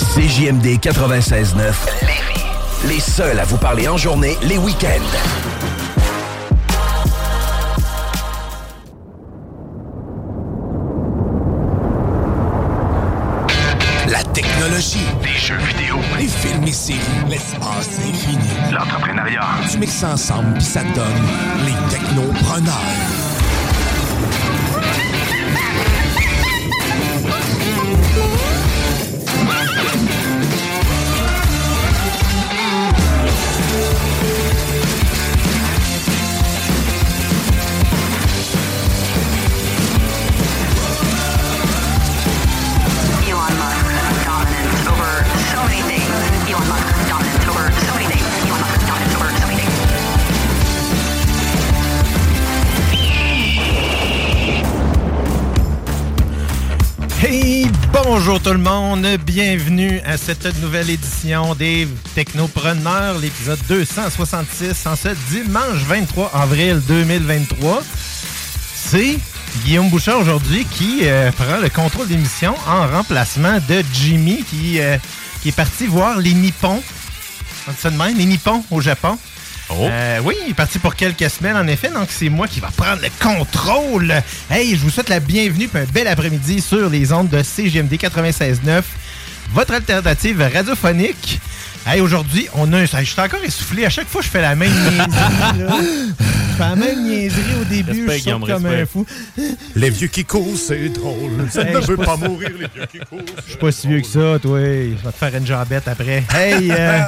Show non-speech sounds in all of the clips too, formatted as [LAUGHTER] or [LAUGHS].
CJMD 96.9 Lévis. Les seuls à vous parler en journée, les week-ends. La technologie. Des jeux vidéo. Les films et séries. L'espace infini. L'entrepreneuriat. Tu mixes ça ensemble puis ça te donne les technopreneurs. Bonjour tout le monde, bienvenue à cette nouvelle édition des Technopreneurs, l'épisode 266 en ce dimanche 23 avril 2023. C'est Guillaume Bouchard aujourd'hui qui euh, prend le contrôle d'émission en remplacement de Jimmy qui, euh, qui est parti voir les Nippons. On dit les Nippons au Japon. Euh, oui, il est parti pour quelques semaines, en effet. Donc, c'est moi qui va prendre le contrôle. Hey, je vous souhaite la bienvenue et un bel après-midi sur les ondes de CGMD 96.9, votre alternative radiophonique. Hey, aujourd'hui, on a un... Je suis encore essoufflé. À chaque fois, je fais la même niaiserie. là. Je fais la même niaiserie au début. Respect, je saute comme un fou. Les vieux qui courent, c'est drôle. Ça Hey, ne je veut suis pas pas- mourir, les vieux qui courent. Je suis pas si vieux que ça, toi. Je vais te faire une jambette après. Hey, euh,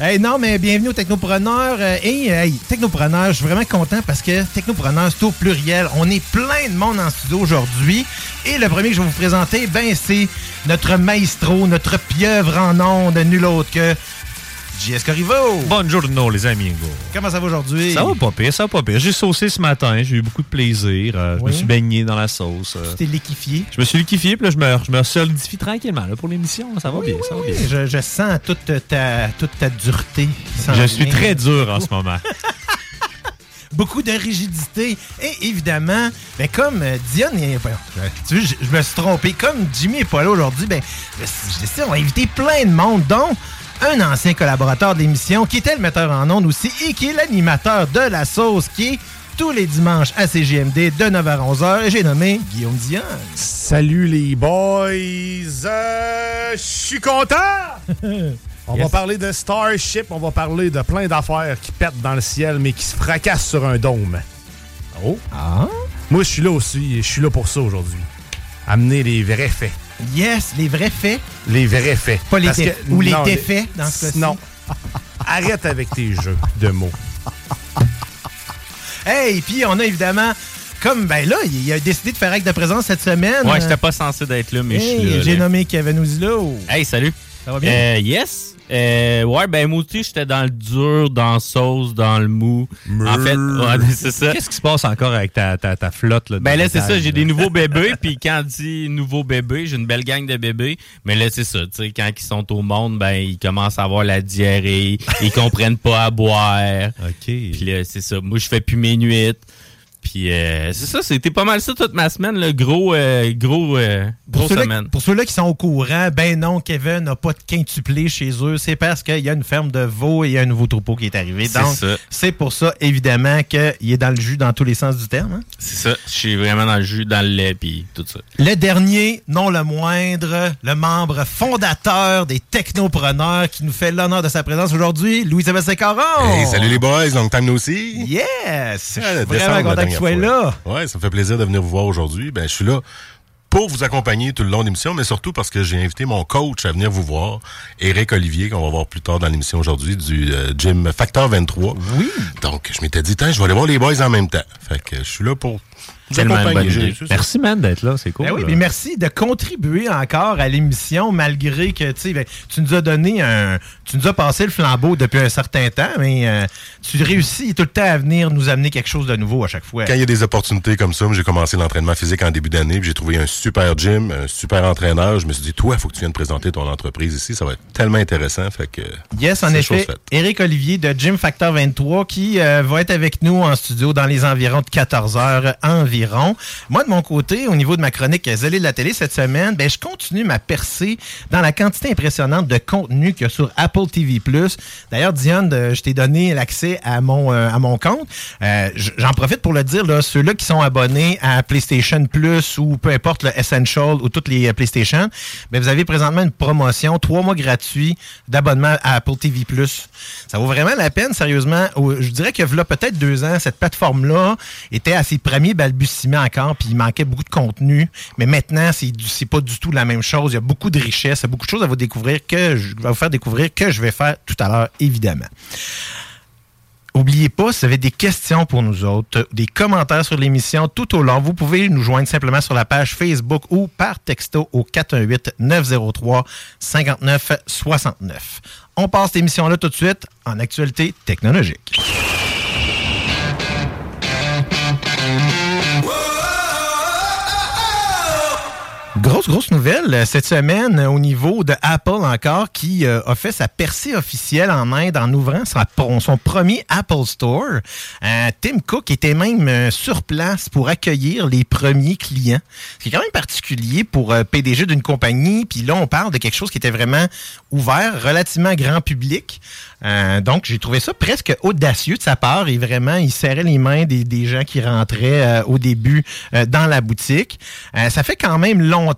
hey, non, mais bienvenue au Technopreneur. Euh, hey, hey, Technopreneur, je suis vraiment content parce que Technopreneur, c'est au pluriel. On est plein de monde en studio aujourd'hui. Et le premier que je vais vous présenter, ben, c'est notre maestro, notre pieuvre en ondes, nul autre que JS Corrivo. Buongiorno, les amigos. Comment ça va aujourd'hui? Ça va pas pire, ça va pas pire. J'ai saucé ce matin, j'ai eu beaucoup de plaisir. euh, Je me suis baigné dans la sauce. euh. Tu t'es liquéfié. Je me suis liquéfié, puis là, je me, je me solidifie tranquillement là, pour l'émission. Ça va bien, ça va bien. Je, je sens toute ta, toute ta dureté. Je suis très dur en ce [LAUGHS] moment. beaucoup de rigidité. Et évidemment, ben comme euh, Diane est. ben, tu vois, je, je me suis trompé. Comme Jimmy n'est pas là aujourd'hui, ben, je- j'ai décidé, on va inviter plein de monde, dont un ancien collaborateur de l'émission qui était le metteur en ondes aussi et qui est l'animateur de la sauce qui est tous les dimanches à CGMD de 9h à 11h. Et j'ai nommé Guillaume Diane. Salut les boys! Euh, Je suis content! [LAUGHS] On va parler de Starship, on va parler de plein d'affaires qui pètent dans le ciel, mais qui se fracassent sur un dôme. Oh! Ah? Moi, je suis là aussi, et je suis là pour ça aujourd'hui. Amener les vrais faits. Yes, les vrais faits. Les vrais faits. Pas les que- ou les non, défaits, dans ce cas-ci. Non. Arrête avec tes jeux de mots. [LAUGHS] Hey, puis on a évidemment. Comme, ben là, il a décidé de faire acte de présence cette semaine. Ouais, j'étais pas censé d'être là, mais je suis là. J'ai nommé Kevin Ouzilo. Hey, salut. Ça va bien? Euh, yes. Euh, ouais, ben moi aussi, j'étais dans le dur, dans la sauce, dans le mou. En fait, ouais, [LAUGHS] c'est ça. Qu'est-ce qui se passe encore avec ta, ta, ta flotte? Là, Ben là, c'est ça, j'ai des nouveaux [LAUGHS] bébés, puis quand on dit nouveaux bébés, j'ai une belle gang de bébés, mais là, c'est ça, tu sais, quand ils sont au monde, ben, ils commencent à avoir la diarrhée, ils comprennent pas à boire, [LAUGHS] OK. puis là, c'est ça, moi, je fais plus mes nuits, Puis euh, c'est ça, c'était pas mal ça toute ma semaine, le gros, euh, gros, euh, Pour ceux-là, semaine. pour ceux-là qui sont au courant, ben non, Kevin n'a pas de quintuplé chez eux. C'est parce qu'il y a une ferme de veaux et il y a un nouveau troupeau qui est arrivé. C'est Donc, ça. c'est pour ça, évidemment, qu'il est dans le jus dans tous les sens du terme. hein. C'est ça. Je suis vraiment dans le jus, dans le lait, puis tout ça. Le dernier, non le moindre, le membre fondateur des technopreneurs qui nous fait l'honneur de sa présence aujourd'hui, Louis-Sébastien Caron. Hey, salut les boys, long time no see. Yes! Ah, Je suis décembre, vraiment la content sois fois. là. Ouais, ça me fait plaisir de venir vous voir aujourd'hui. Ben, je suis là pour vous accompagner tout le long de l'émission, mais surtout parce que j'ai invité mon coach à venir vous voir, Eric Olivier, qu'on va voir plus tard dans l'émission aujourd'hui, du euh, gym Factor 23. Oui. Donc, je m'étais dit, Tiens, je vais aller voir les boys en même temps. Fait que je suis là pour Tellement bonne idée. Merci, man, d'être là. C'est cool. Ben oui, puis merci de contribuer encore à l'émission malgré que ben, tu nous as donné un. Tu nous as passé le flambeau depuis un certain temps, mais euh, tu réussis tout le temps à venir nous amener quelque chose de nouveau à chaque fois. Quand il y a des opportunités comme ça, moi, j'ai commencé l'entraînement physique en début d'année, puis j'ai trouvé un super gym, un super entraîneur. Je me suis dit, toi, il faut que tu viennes présenter ton entreprise ici. Ça va être tellement intéressant. Fait que Yes, en effet. Éric Olivier de Gym Factor 23 qui euh, va être avec nous en studio dans les environs de 14 heures environ. Moi, de mon côté, au niveau de ma chronique Zélé de la télé cette semaine, ben, je continue ma percée dans la quantité impressionnante de contenu qu'il y a sur Apple TV+. D'ailleurs, Diane, euh, je t'ai donné l'accès à mon, euh, à mon compte. Euh, J'en profite pour le dire, là, ceux-là qui sont abonnés à PlayStation Plus ou peu importe le Essential ou toutes les euh, PlayStation, ben, vous avez présentement une promotion, trois mois gratuits d'abonnement à Apple TV+. Ça vaut vraiment la peine, sérieusement. Je dirais que là, peut-être deux ans, cette plateforme-là était à ses balbutiements encore, puis il manquait beaucoup de contenu. Mais maintenant, c'est pas du tout la même chose. Il y a beaucoup de richesses, il y a beaucoup de choses à vous découvrir que je vais vous faire découvrir que je vais faire tout à l'heure, évidemment. Oubliez pas, si vous avez des questions pour nous autres, des commentaires sur l'émission tout au long, vous pouvez nous joindre simplement sur la page Facebook ou par texto au 418-903-5969. On passe cette émission-là tout de suite en actualité technologique. Grosse, grosse nouvelle euh, cette semaine euh, au niveau de Apple encore qui euh, a fait sa percée officielle en Inde en ouvrant son premier Apple Store. Tim Cook était même sur place pour accueillir les premiers clients. Ce qui est quand même particulier pour PDG d'une compagnie. Puis là, on parle de quelque chose qui était vraiment ouvert, relativement grand public. Donc, j'ai trouvé ça presque audacieux de sa part et vraiment, il serrait les mains des, des gens qui rentraient au début dans la boutique. Ça fait quand même longtemps,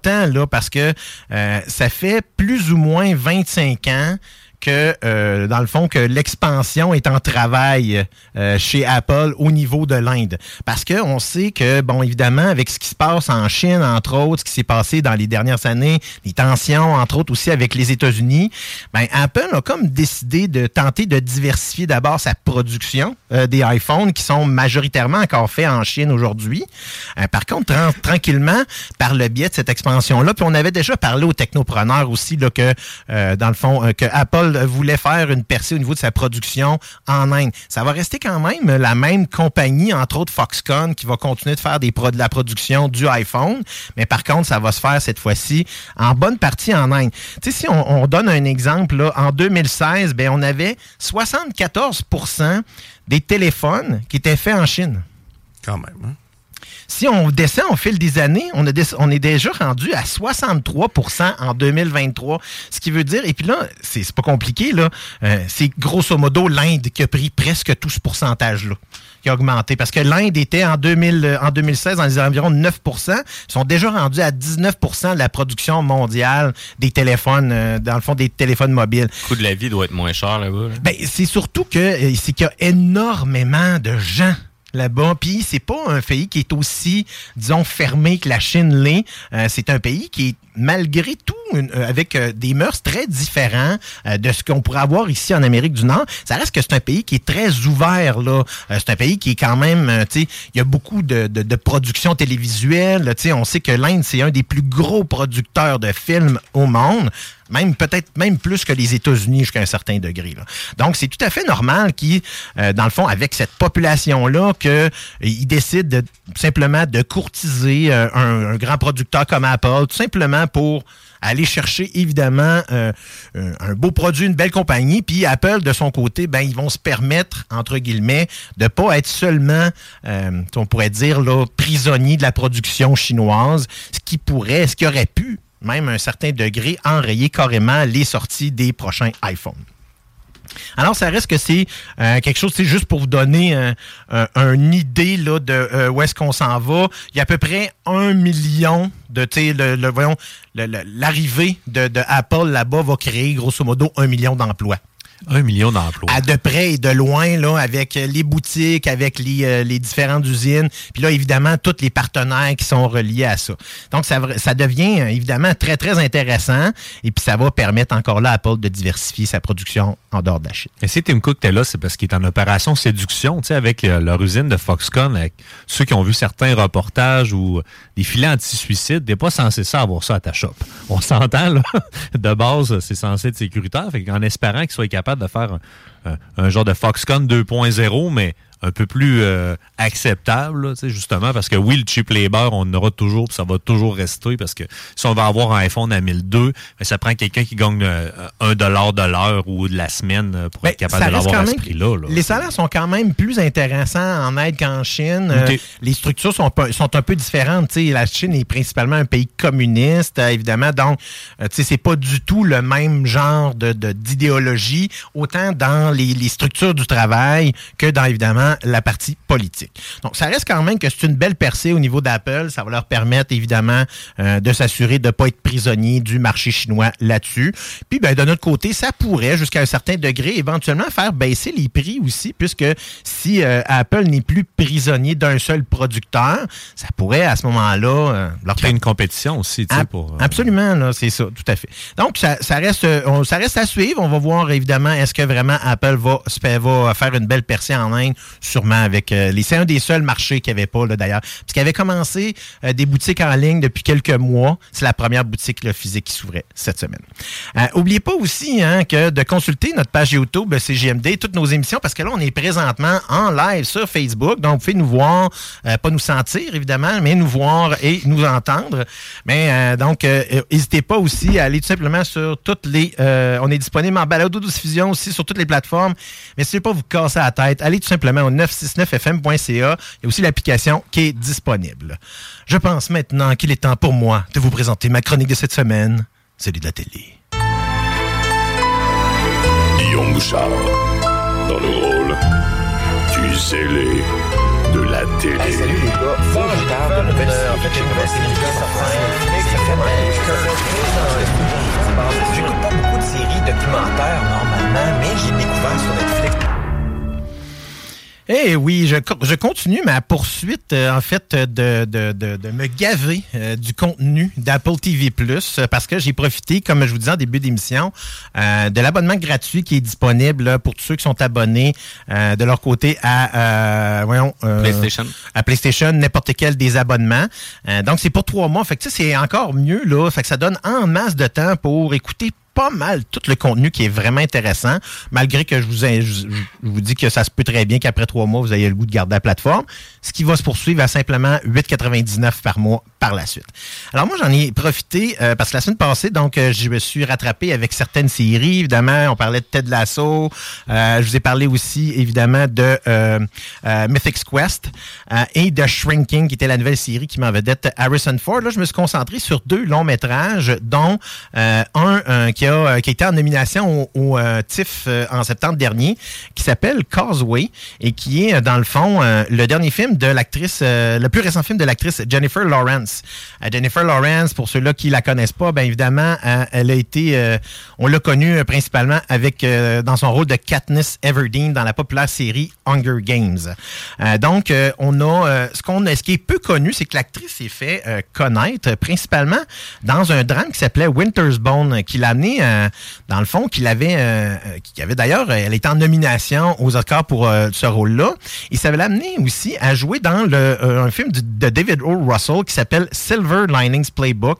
parce que euh, ça fait plus ou moins 25 ans que, euh, dans le fond, que l'expansion est en travail euh, chez Apple au niveau de l'Inde. Parce que on sait que, bon, évidemment, avec ce qui se passe en Chine, entre autres, ce qui s'est passé dans les dernières années, les tensions, entre autres, aussi avec les États-Unis, ben, Apple a comme décidé de tenter de diversifier d'abord sa production euh, des iPhones qui sont majoritairement encore faits en Chine aujourd'hui. Euh, par contre, tran- tranquillement, par le biais de cette expansion-là, puis on avait déjà parlé aux technopreneurs aussi là, que, euh, dans le fond, que Apple voulait faire une percée au niveau de sa production en Inde. Ça va rester quand même la même compagnie, entre autres Foxconn, qui va continuer de faire de la production du iPhone, mais par contre, ça va se faire cette fois-ci en bonne partie en Inde. Tu sais, si on, on donne un exemple, en 2016, ben, on avait 74% des téléphones qui étaient faits en Chine. Quand même. hein? Si on descend au fil des années, on, a des- on est déjà rendu à 63% en 2023. Ce qui veut dire, et puis là, c'est pas compliqué, là, euh, c'est grosso modo l'Inde qui a pris presque tout ce pourcentage-là, qui a augmenté. Parce que l'Inde était en, 2000, euh, en 2016 dans les environs de 9% Ils sont déjà rendus à 19% de la production mondiale des téléphones, euh, dans le fond, des téléphones mobiles. Le coût de la vie doit être moins cher là-bas. là. Ben, c'est surtout que euh, c'est qu'il y a énormément de gens là-bas. Puis c'est pas un pays qui est aussi, disons, fermé que la Chine l'est. Euh, c'est un pays qui est malgré tout euh, avec euh, des mœurs très différents euh, de ce qu'on pourrait avoir ici en Amérique du Nord. Ça reste que c'est un pays qui est très ouvert là. C'est un pays qui est quand même, tu sais, il y a beaucoup de, de, de production télévisuelle. Tu sais, on sait que l'Inde c'est un des plus gros producteurs de films au monde. Même peut-être même plus que les États-Unis jusqu'à un certain degré. Donc, c'est tout à fait normal qu'ils, euh, dans le fond, avec cette population-là, qu'ils décident de, simplement de courtiser euh, un, grand producteur comme Apple, tout simplement pour aller chercher évidemment euh, un beau produit, une belle compagnie. Puis Apple, de son côté, ben ils vont se permettre, entre guillemets, de pas être seulement, euh, on pourrait dire, là, prisonnier de la production chinoise, ce qui pourrait, ce qui aurait pu, même un certain degré, enrayer carrément les sorties des prochains iPhones. Alors, ça reste que c'est euh, quelque chose, c'est juste pour vous donner une idée de euh, où est-ce qu'on s'en va. Il y a à peu près un million de, tu voyons, l'arrivée de, de Apple là-bas va créer grosso modo un million d'emplois. Un million d'emplois. À de près et de loin, là, avec les boutiques, avec les, euh, les différentes usines. Puis là, évidemment, tous les partenaires qui sont reliés à ça. Donc, ça, ça devient euh, évidemment très, très intéressant. Et puis, ça va permettre encore là à Apple de diversifier sa production en dehors de la Chine. Et si Tim Cook était là, c'est parce qu'il est en opération séduction, tu sais, avec euh, leur usine de Foxconn, avec ceux qui ont vu certains reportages ou des filets anti-suicide, t'es pas censé ça avoir ça à ta shop. On s'entend, là. [LAUGHS] De base, c'est censé être sécuritaire. Fait qu'en espérant qu'il soit de faire un genre de Foxconn 2.0, mais un peu plus euh, acceptable, là, justement, parce que oui, le cheap labor, on en aura toujours, puis ça va toujours rester, parce que si on va avoir un iPhone à 1002, ben, ça prend quelqu'un qui gagne euh, un dollar de l'heure ou de la semaine euh, pour être capable de Ben, l'avoir à ce prix-là. là. Les salaires sont quand même plus intéressants en aide qu'en Chine. Euh, les structures sont, un peu différentes. La Chine est principalement un pays communiste, euh, évidemment. Donc, c'est pas du tout le même genre de, de- d'idéologie, autant dans les, les structures du travail que dans, évidemment, la partie politique. Donc, ça reste quand même que c'est une belle percée au niveau d'Apple. Ça va leur permettre, évidemment, euh, de s'assurer de ne pas être prisonnier du marché chinois là-dessus. Puis, ben, de notre côté, ça pourrait, jusqu'à un certain degré, éventuellement faire baisser les prix aussi, puisque si euh, Apple n'est plus prisonnier d'un seul producteur, ça pourrait, à ce moment-là, euh, leur Créer une compétition aussi, tu sais, pour... Absolument, là, c'est ça, tout à fait. Donc, ça, ça reste, on- ça reste à suivre. On va voir, évidemment, est-ce que vraiment Apple va, va faire une belle percée en Inde, sûrement avec euh, les. C'est un des seuls marchés qu'il n'y avait pas, d'ailleurs. Parce qu'il avait commencé euh, des boutiques en ligne depuis quelques mois. C'est la première boutique physique qui s'ouvrait cette semaine. Euh, oubliez pas aussi hein, que de consulter notre page YouTube euh, CGMD, toutes nos émissions, parce que là, on est présentement en live sur Facebook. Donc, vous pouvez nous voir, euh, pas nous sentir, évidemment, mais nous voir et nous entendre. Mais euh, donc, euh, euh, n'hésitez pas aussi à aller tout simplement sur toutes les... euh, on est disponible en balado diffusion aussi sur toutes les plateformes. Mais n'essayez pas vous casser la tête. Allez tout simplement 969fm.ca. Il y a aussi l'application qui est disponible. Je pense maintenant qu'il est temps pour moi de vous présenter ma chronique de cette semaine, celui de la télé. Guillaume Bouchard, dans le rôle du zélé de la télé. salut les gars, série. J'ai commencé J'écoute pas beaucoup de séries documentaires normalement, mais j'ai découvert sur Netflix. Eh oui, je, je continue ma poursuite, euh, en fait, de, de, de, de me gaver euh, du contenu d'Apple TV+, euh, parce que j'ai profité, comme je vous disais en début d'émission, euh, de l'abonnement gratuit qui est disponible là, pour tous ceux qui sont abonnés euh, de leur côté à, euh, voyons, euh, PlayStation. à PlayStation, n'importe quel des abonnements. Euh, donc, c'est pour trois mois. Fait que tu sais, c'est encore mieux, là. Fait que ça donne en masse de temps pour écouter pas mal tout le contenu qui est vraiment intéressant, malgré que je vous, ai- je, vous dis que ça se peut très bien qu'après trois mois, vous ayez le goût de garder la plateforme, ce qui va se poursuivre à simplement 8,99 par mois par la suite. Alors moi, j'en ai profité euh, parce que la semaine passée, donc, euh, je me suis rattrapé avec certaines séries. Évidemment, on parlait de Ted Lasso. Euh, je vous ai parlé aussi, évidemment, de Mythic's Quest et de Shrinking, qui était la nouvelle série qui m'en vedette Harrison Ford. Là, je me suis concentré sur deux longs métrages, dont un qui, a, qui a été en nomination au, au, TIFF en septembre dernier, qui s'appelle Causeway et qui est, dans le fond, le dernier film de l'actrice, le plus récent film de l'actrice Jennifer Lawrence. Euh, Jennifer Lawrence, pour ceux-là qui la connaissent pas, bien évidemment, euh, elle a été, euh, on l'a connue principalement avec dans son rôle de Katniss Everdeen dans la populaire série Hunger Games. Donc, on a ce qu'on, ce qui est peu connu, c'est que l'actrice s'est fait connaître principalement dans un drame qui s'appelait Winter's Bone, qui l'a amené, dans le fond, qu'il avait, euh, euh, qui avait d'ailleurs, elle était en nomination aux Oscars pour ce rôle-là. Et ça l'a amené aussi à jouer dans un film de David O. Russell qui s'appelle s'appelle Silver Linings Playbook.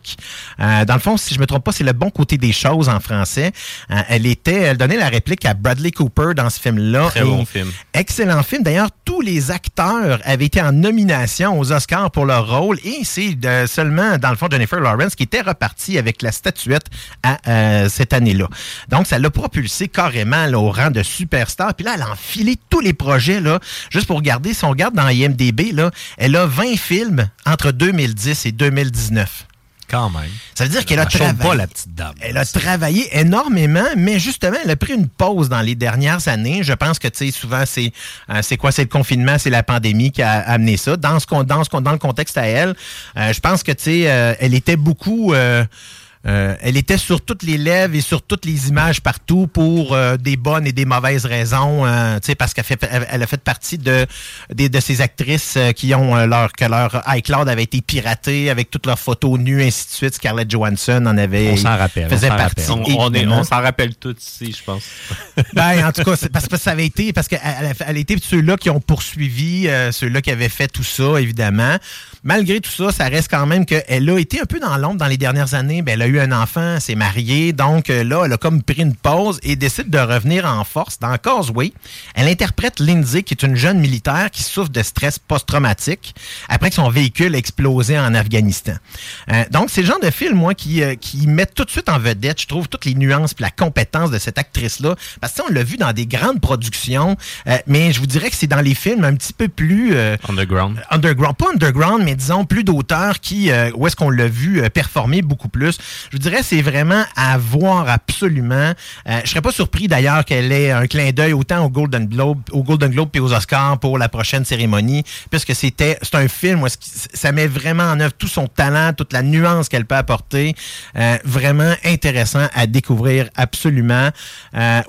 Euh, dans le fond, si je me trompe pas, c'est le bon côté des choses en français. Euh, elle était, elle donnait la réplique à Bradley Cooper dans ce film-là. Très bon film. Excellent film. D'ailleurs, tous les acteurs avaient été en nomination aux Oscars pour leur rôle et c'est de- seulement, dans le fond, Jennifer Lawrence qui était repartie avec la statuette à, euh, cette année-là. Donc, ça l'a propulsé carrément là, au rang de superstar. Puis là, elle a enfilé tous les projets. Là, juste pour regarder, si on regarde dans IMDB, là, elle a 20 films entre 2010 et 2019. Quand même. Ça veut dire qu'elle a travaillé. pas, la petite dame. Elle a travaillé énormément, mais justement, elle a pris une pause dans les dernières années. Je pense que, tu sais, souvent, c'est euh, c'est quoi? C'est le confinement, c'est la pandémie qui a amené ça. Dans, ce, dans, ce, dans le contexte à elle, euh, je pense que, tu sais, euh, elle était beaucoup... euh, elle était sur toutes les lèvres et sur toutes les images partout pour euh, des bonnes et des mauvaises raisons, euh, tu sais, parce qu'elle fait, elle, a fait partie de, des- de ces actrices euh, qui ont euh, leur, que leur iCloud avait été piraté avec toutes leurs photos nues, ainsi de suite. Scarlett Johansson en avait. On s'en rappelle, Faisait on s'en partie. rappelle. On, on est- évidemment. on s'en rappelle tous ici, je pense. [LAUGHS] Ben, en tout cas, c'est parce que ça avait été, parce qu'elle elle a- elle a été ceux-là qui ont poursuivi, euh, ceux-là qui avaient fait tout ça, évidemment. Malgré tout ça, ça reste quand même qu'elle a été un peu dans l'ombre dans les dernières années. Ben, elle a eu un enfant, elle s'est mariée. Donc euh, là, elle a comme pris une pause et décide de revenir en force dans Causeway. Elle interprète Lindsay, qui est une jeune militaire qui souffre de stress post-traumatique après que son véhicule a explosé en Afghanistan. Euh, donc, c'est le genre de film, moi, qui, euh, qui met tout de suite en vedette, je trouve, toutes les nuances et la compétence de cette actrice-là. Parce que, on l'a vu dans des grandes productions, euh, mais je vous dirais que c'est dans les films un petit peu plus... Underground. underground, pas underground, mais disons plus d'auteurs qui, euh, où est-ce qu'on l'a vu euh, performer beaucoup plus. Je dirais, c'est vraiment à voir absolument. Euh, je serais pas surpris d'ailleurs qu'elle ait un clin d'œil autant au Golden Globe, au Golden Globe et aux Oscars pour la prochaine cérémonie, puisque c'était, c'est un film où que ça met vraiment en œuvre tout son talent, toute la nuance qu'elle peut apporter. Euh, vraiment intéressant à découvrir absolument.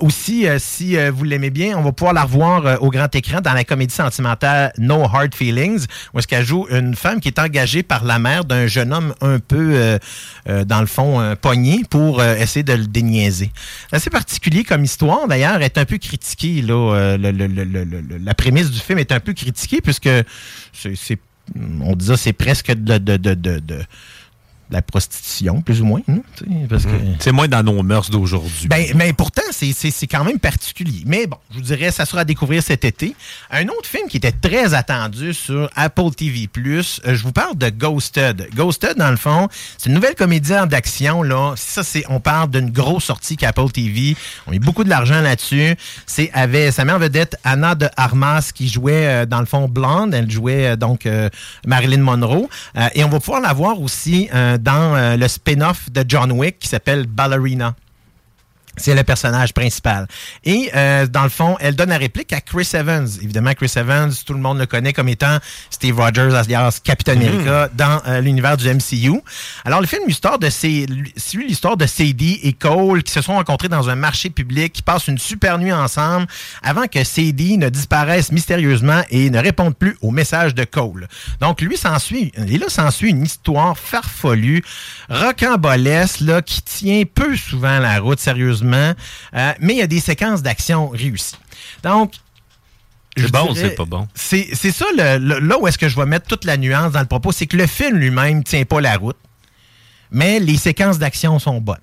Aussi, si vous l'aimez bien, on va pouvoir la revoir au grand écran dans la comédie sentimentale No Hard Feelings, où est-ce qu'elle joue une femme qui est engagée par la mère d'un jeune homme un peu, euh, euh, dans le fond, euh, pogné pour essayer de le déniaiser. Assez particulier comme histoire, d'ailleurs, est un peu critiquée. La prémisse du film est un peu critiquée, puisque c'est, on ça, c'est presque de la prostitution, plus ou moins. hein, parce que... C'est moins dans nos mœurs d'aujourd'hui. Ben, mais pourtant, c'est- quand même particulier. Mais bon, je vous dirais, ça sera à découvrir cet été. Un autre film qui était très attendu sur Apple TV+, euh, je vous parle de Ghosted. Ghosted, dans le fond, c'est une nouvelle comédie d'action. là. Ça, c'est, on parle d'une grosse sortie qu'Apple TV. On met beaucoup de l'argent là-dessus. C'est avec sa mère vedette Anna de Armas qui jouait, euh, dans le fond, Blonde. Elle jouait euh, donc euh, Marilyn Monroe. Et on va pouvoir la voir aussi dans euh, le spin-off de John Wick qui s'appelle Ballerina. C'est le personnage principal. Et euh, dans le fond, elle donne la réplique à Chris Evans. Évidemment, Chris Evans, tout le monde le connaît comme étant Steve Rogers, alias Captain America, dans euh, l'univers du MCU. Alors, le film l'histoire de suit l'histoire de Sadie et Cole qui se sont rencontrés dans un marché public, qui passent une super nuit ensemble avant que Sadie ne disparaisse mystérieusement et ne réponde plus au message de Cole. Donc, lui s'ensuit, et là s'ensuit une histoire farfelue, rocambolesque, là, qui tient peu souvent la route, sérieusement, Euh, mais il y a des séquences d'action réussies. Donc, C'est bon, c'est pas bon? C'est c'est ça, le- le- là où est-ce que je vais mettre toute la nuance dans le propos, c'est que le film lui-même tient pas la route, mais les séquences d'action sont bonnes.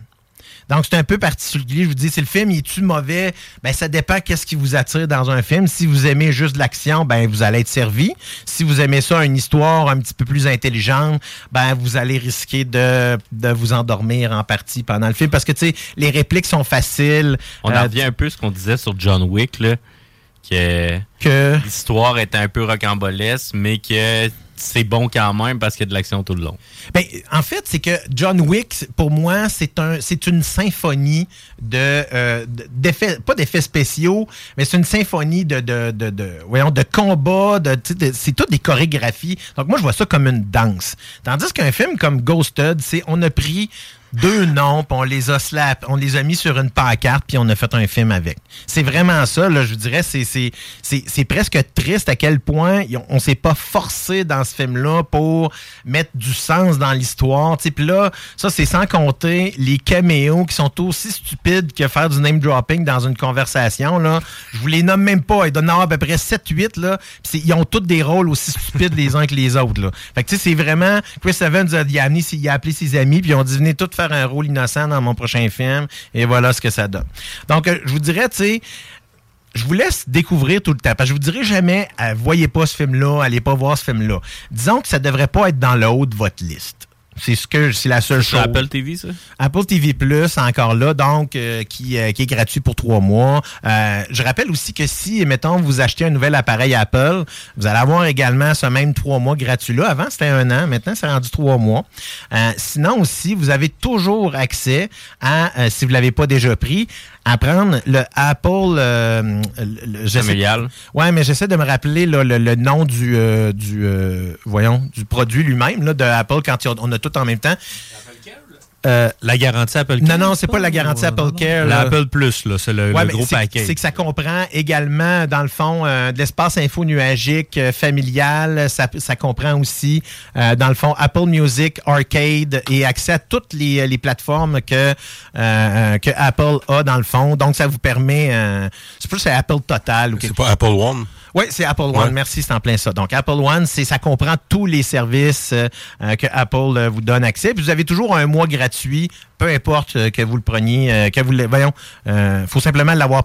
Donc, c'est un peu particulier. Je vous dis, si le film il est-tu mauvais, ben ça dépend qu'est-ce qui vous attire dans un film. Si vous aimez juste de l'action, ben vous allez être servi. Si vous aimez ça, une histoire un petit peu plus intelligente, ben vous allez risquer de, de vous endormir en partie pendant le film parce que, tu sais, les répliques sont faciles. On Euh, en revient un peu à ce qu'on disait sur John Wick, là, que, Que- l'histoire est un peu rocambolesque, mais que c'est bon quand même parce qu'il y a de l'action tout le long. Ben, en fait, c'est que John Wick, pour moi, c'est un, c'est une symphonie de, euh, de- d'effets, pas d'effets spéciaux, mais c'est une symphonie de, de, de, voyons, de combats, de- c'est toutes des chorégraphies. Donc moi, je vois ça comme une danse. Tandis qu'un film comme Ghosted, c'est, on a pris deux noms, puis on les a slap, on les a mis sur une pancarte, puis on a fait un film avec. C'est vraiment ça, là, je dirais, c'est- presque triste à quel point on s'est pas forcé dans ce film-là pour mettre du sens dans l'histoire. Puis là, ça, c'est sans compter les caméos qui sont aussi stupides que faire du name dropping dans une conversation. Là. Je vous les nomme même pas. Il doit y en avoir à peu près 7-8. là. Puis c'est- Ils ont tous des rôles aussi stupides les uns que les autres. Là. Fait que tu sais, c'est vraiment. Chris Evans a, il a amené- a appelé ses amis, puis ils ont dit venez tous faire un rôle innocent dans mon prochain film. Et voilà ce que ça donne. Donc, euh, je vous dirais, tu sais, je vous laisse découvrir tout le temps. Parce que je vous dirai jamais, euh, voyez pas ce film-là, allez pas voir ce film-là. Disons que ça devrait pas être dans le haut de votre liste. C'est ce que c'est la seule chose. Apple TV, ça? Apple TV Plus, encore là, donc, euh, qui, euh, qui est gratuit pour trois mois. Euh, je rappelle aussi que si, mettons, vous achetez un nouvel appareil Apple, vous allez avoir également ce même trois mois gratuit-là. Avant, c'était un an. Maintenant, c'est rendu trois mois. Euh, sinon aussi, vous avez toujours accès à, euh, si vous ne l'avez pas déjà pris, à prendre le Apple... euh, le- Familial. Ouais, mais j'essaie de me rappeler là, le, le nom du, euh, du euh, voyons, du produit lui-même là, de Apple quand on a tout en même temps. Euh, la garantie Apple Non, non, c'est pas la garantie Apple Care. L'Apple Plus, là, c'est le, Ouais, le mais gros paquet. C'est que ça comprend également, dans le fond, euh, de l'espace info nuagique euh, familial. Ça, ça comprend aussi, euh, dans le fond, Apple Music, Arcade et accès à toutes les, les plateformes que, euh, que Apple a, dans le fond. Donc, ça vous permet... euh, c'est plus c'est Apple Total. ou C'est pas Apple One? Oui, c'est Apple One. Ouais. Merci, c'est en plein ça. Donc, Apple One, c'est ça comprend tous les services euh, euh, que Apple euh, vous donne accès. Puis vous avez toujours un mois gratuit, peu importe euh, que vous le preniez, euh, que vous le. Voyons, euh, faut simplement l'avoir.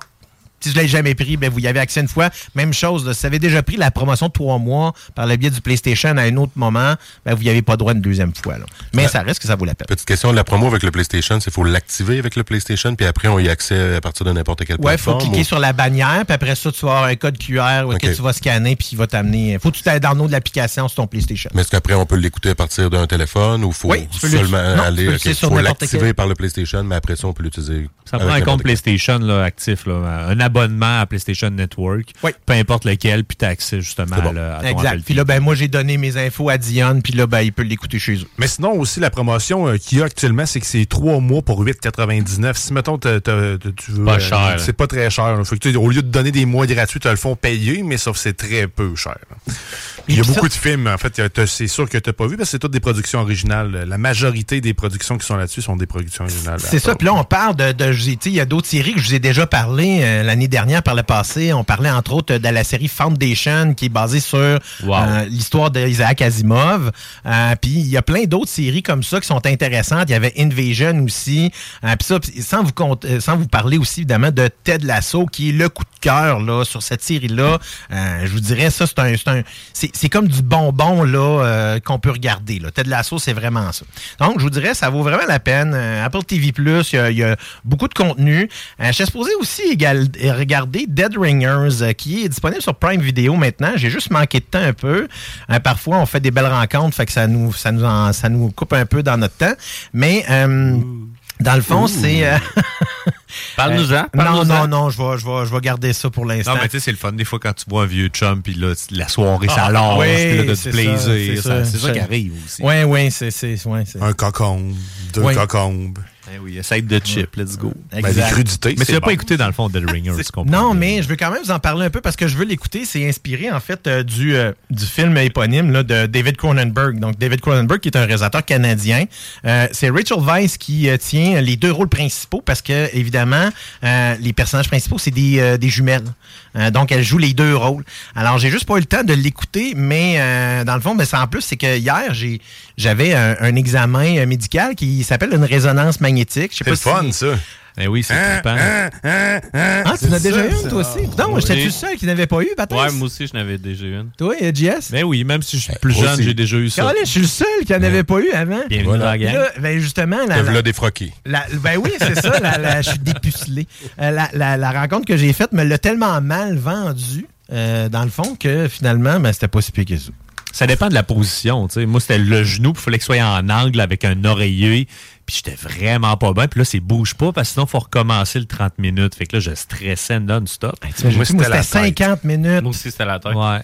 Si je ne l'avez jamais pris, ben vous y avez accès une fois. Même chose, là, si vous avez déjà pris la promotion de trois mois par le biais du PlayStation à un autre moment, ben vous n'y avez pas droit une deuxième fois. là. Mais ça reste que ça vaut la peine. Petite question, la promo avec le PlayStation, c'est qu'il faut l'activer avec le PlayStation, puis après, on y a accès à partir de n'importe quelle Ouais, il faut cliquer ou- sur la bannière, puis après ça, tu vas avoir un code QR Ok. que tu vas scanner, puis il va t'amener. Faut que tu dans de l'application sur ton PlayStation. Mais est-ce qu'après, on peut l'écouter à partir d'un téléphone ou faut Oui, seulement non, tu aller, peux ok, l'utiliser sur faut l'activer quel- par le PlayStation, mais après ça, on peut l'utiliser. Ça prend un compte quel. PlayStation là, actif, là, un abonnement à PlayStation Network, peu importe lequel, puis tu as accès justement à, le- à ton Exact. Puis là, ben, moi, j'ai donné mes infos à Dion, puis là, ben, il peut l'écouter chez eux. Mais sinon, aussi, la promotion euh, qu'il y a actuellement, c'est que c'est trois mois pour 8,99. Si, mettons, t'as- t'as- t'as- tu veux. Pas euh, cher. C'est pas très cher. là. Fait que, au lieu de donner des mois gratuits, tu le font payer, mais sauf que c'est très peu cher. là. Il y a beaucoup ça- de films, en fait. C'est sûr que tu pas vu, parce que c'est toutes des productions originales. La majorité des productions qui sont là-dessus sont des productions originales. C'est ça. Puis là, on parle de. de je- tu sais, il y a d'autres séries que je vous ai déjà parlé euh, l'année dernière, par le passé. On parlait entre autres de la série Foundation, qui est basée sur euh, l'histoire d'Isaac Asimov. Euh, Puis il y a plein d'autres séries comme ça qui sont intéressantes. Il y avait Invasion aussi. Euh, Puis ça, sans vous, sans vous parler aussi évidemment de Ted Lasso, qui est le coup de cœur là, sur cette série-là. Euh, je vous dirais, ça, c'est un. c'est un- C'est c'est comme du bonbon là, euh, qu'on peut regarder. Là. Ted Lasso, c'est vraiment ça. Donc, je vous dirais, ça vaut vraiment la peine. Euh, Apple TV Plus, il y a- il y, a beaucoup de contenu. Euh, je suis supposé aussi regarder Dead Ringers, qui est disponible sur Prime Video maintenant. J'ai juste manqué de temps un peu. Parfois, on fait des belles rencontres, fait que ça nous, ça nous, en- ça nous coupe un peu dans notre temps. Mais euh, dans le fond, c'est. [LAUGHS] Parle-nous-en, euh, non, non, non, je vais, je, vais, je vais garder ça pour l'instant. Non, mais tu sais, c'est le fun des fois quand tu vois un vieux chum, puis là, la soirée, ça Ah, lance, oui, puis là, du ça, plaisir. c'est ça- ça. C'est ça, Ça- qui arrive aussi. Oui, oui, c'est. c'est- ouais, c'est- Un cocombe, deux Oui. cocombes. Eh oui, side de chip, let's go. Exact. Ben, crudités, Mais tu c'est l'as pas écouté dans le fond Dead Ringers, tu comprends? Non, mais je veux quand même vous en parler un peu parce que je veux l'écouter. C'est inspiré, en fait, euh, du, euh, du film éponyme là, de David Cronenberg. Donc, David Cronenberg, qui est un réalisateur canadien. Euh, c'est Rachel Weisz qui euh, tient les deux rôles principaux parce que, évidemment, euh, les personnages principaux, c'est des, euh, des jumelles. Euh, donc, elle joue les deux rôles. Alors, j'ai juste pas eu le temps de l'écouter, mais euh, dans le fond, ben, ça, en plus, c'est que hier, j'ai j'avais un, un examen médical qui s'appelle une résonance magnétique. C'est si- fun, ça. Eh oui, c'est Hein, trippant. hein, hein? Ah, tu l'as déjà ça. toi aussi? Non, moi, j'étais-tu le seul qui n'avait pas eu, Patrice? Ouais, moi aussi, je n'avais déjà une. Toi, JS? Mais oui, même si je suis plus jeune, j'ai déjà eu ça. Je suis le seul qui n'en avait pas eu avant. Bienvenue Voilà. dans la gang. Là, ben justement, la, défroqué. la- ben oui, c'est ça, la- je suis dépucelé. Euh, la, la- la rencontre que j'ai faite me l'a tellement mal vendu, euh, dans le fond, que finalement, ben, c'était pas si pire que ça. Ça dépend de la position. tu sais. Moi, c'était le genou, puis il fallait que ce soit en angle avec un oreiller. Puis j'étais vraiment pas bien. Puis là, c'est bouge pas, parce que sinon, il faut recommencer le 30 minutes. Fait que là, je stressais non-stop. Moi, c'était 50 minutes. Moi aussi, c'était la tête. Ouais.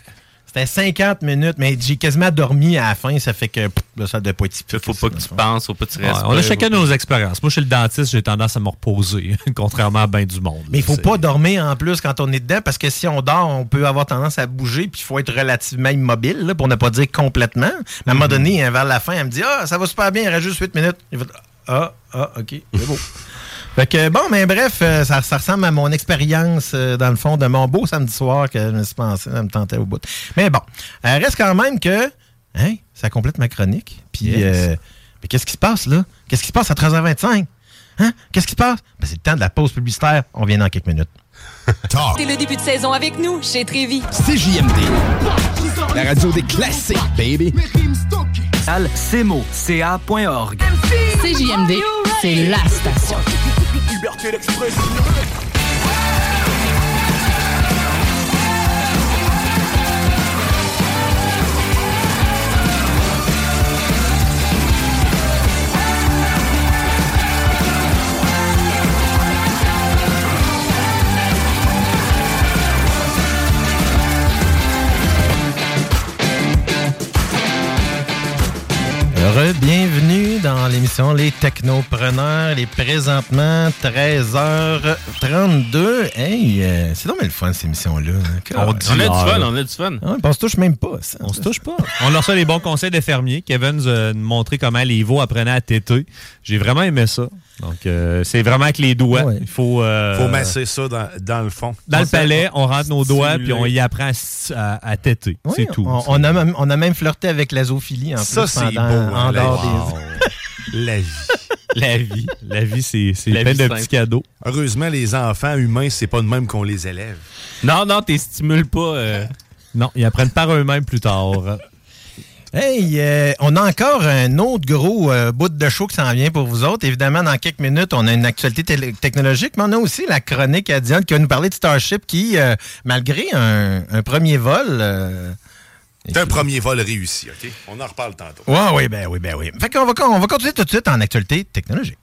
C'était 50 minutes, mais j'ai quasiment dormi à la fin. Ça fait que pff, là, ça devait pas être typique. Faut pas que tu penses, faut pas que tu Ouais, restes. on a chacun nos expériences. Moi, chez le dentiste, j'ai tendance à me reposer, [LAUGHS] contrairement à bien du monde. Mais il faut pas dormir en plus quand on est dedans, parce que si on dort, on peut avoir tendance à bouger, puis il faut être relativement immobile, là, pour ne pas dire complètement. Mais à un moment donné, hein, vers la fin, elle me dit Ah, ça va super bien, il reste juste 8 minutes. Ah, ah, ok, c'est beau. Fait que bon, mais bref, euh, ça, ça ressemble à mon expérience, euh, dans le fond, de mon beau samedi soir que je me suis pensé, ça me tentait au bout. Mais bon, euh, reste quand même que, hein, ça complète ma chronique. Puis, Yes. euh, mais qu'est-ce qui se passe là? Qu'est-ce qui se passe à 13h25? Hein? Qu'est-ce qui se passe? Ben, c'est le temps de la pause publicitaire. On vient dans quelques minutes. [LAUGHS] C'est le début de saison avec nous chez Trévi. CJMD. La radio des classiques, baby. cmo.ca.org. CJMD, c'est la station. Liberté d'expression. Bienvenue dans l'émission Les Technopreneurs. Les présentement 13h32. Hey, euh, c'est donc le fun cette émission-là. On dit On a du fun, on a du fun. Ah, on se touche même pas. Ça. On se touche pas. On leur reçoit les bons conseils des fermiers. Kevin nous a montré comment les veaux apprenaient à téter. J'ai vraiment aimé ça. Donc, euh, c'est vraiment avec les doigts. Il faut... euh, Faut masser ça dans, dans le fond. Dans le palais, on rentre nos doigts Stimuler. puis on y apprend à, à- à téter. Oui, c'est tout. On, on a même, on a même flirté avec la zoophilie en Ça, plus c'est pendant- beau, hein, en la dehors vie. des... La vie. [LAUGHS] La vie. La vie, c'est plein de petits cadeaux. Heureusement, les enfants humains, c'est pas de même qu'on les élève. Non, non, t'es stimules pas. euh, [LAUGHS] Non, ils apprennent par eux-mêmes plus tard. [LAUGHS] Hey, euh, on a encore un autre gros euh, bout de show qui s'en vient pour vous autres. Évidemment, dans quelques minutes, on a une actualité technologique, mais on a aussi la chronique à Diane qui va nous parler de Starship qui, euh, malgré un, un premier vol... C'est un premier vol réussi, OK? On en reparle tantôt. Ouais, oui, ben oui, ben oui. Fait qu'on va, on va continuer tout de suite en actualité technologique.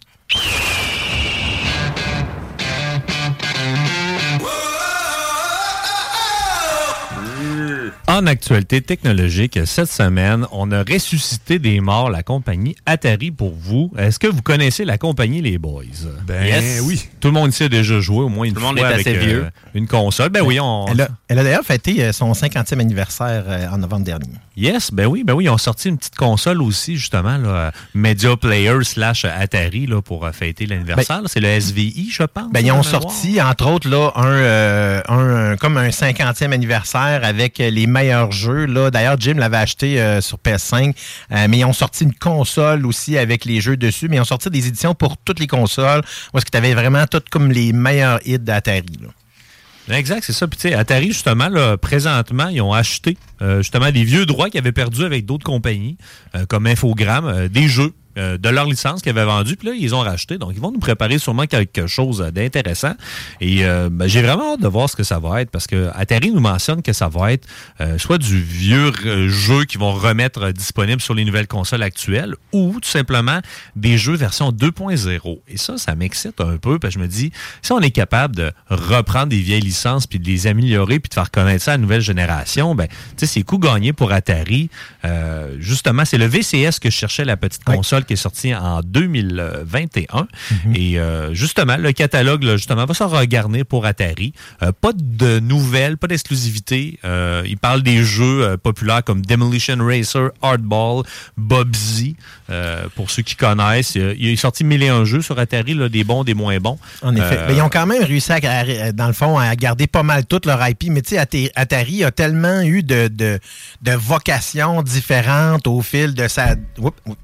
En actualité technologique, cette semaine, on a ressuscité des morts la compagnie Atari pour vous. Est-ce que vous connaissez la compagnie Les Boys? Ben oui. Tout le monde ici a déjà joué au moins une Tout le fois monde est avec assez euh, vieux. une console. Ben oui, on... Elle a, elle a d'ailleurs fêté euh, son 50e anniversaire euh, en novembre dernier. Yes, ben oui, ben oui, ils ont sorti une petite console aussi, justement, là, euh, Media Player slash Atari là, pour euh, fêter l'anniversaire. C'est le SVI, je pense. Ben, ils de ont sorti, entre autres, là, un, euh, un- comme un 50e anniversaire avec les meilleurs jeux. Là. D'ailleurs, Jim l'avait acheté euh, sur PS5, euh, mais ils ont sorti une console aussi avec les jeux dessus, mais ils ont sorti des éditions pour toutes les consoles, où est-ce que tu avais vraiment toutes comme les meilleurs hits d'Atari. là. Exact, c'est ça. Puis tu sais, Atari, justement, là, présentement, ils ont acheté euh, justement des vieux droits qu'ils avaient perdus avec d'autres compagnies, euh, comme Infogrames, euh, des jeux euh, de leur licence qu'ils avaient vendus, puis là, ils ont racheté. Donc, ils vont nous préparer sûrement quelque chose d'intéressant. Et euh, ben, j'ai vraiment hâte de voir ce que ça va être, parce que Atari nous mentionne que ça va être euh, soit du vieux jeu qu'ils vont remettre disponible sur les nouvelles consoles actuelles, ou tout simplement des jeux version 2.0. Et ça, ça m'excite un peu, parce que je me dis, si on est capable de reprendre des vieilles licences, puis de les améliorer, puis de faire connaître ça à la nouvelle génération, ben, tu sais, c'est coup gagné pour Atari. Euh, justement, c'est le VCS que je cherchais, la petite console qui est sortie en 2021. Et euh, justement, le catalogue, là, justement, va se regarder pour Atari. Euh, pas de nouvelles, pas d'exclusivité. Euh, il parle des jeux populaires comme Demolition Racer, Hardball, Bobsy. Pour ceux qui connaissent, il est sorti mille et un jeux sur Atari, là, des bons, des moins bons. En effet. Mais ils ont quand même réussi, à, à- dans le fond, à garder pas mal toute leur IP. Mais tu sais, Ata- Atari a tellement eu de, de, de vocations différentes au fil de sa... Oups, oups, voyons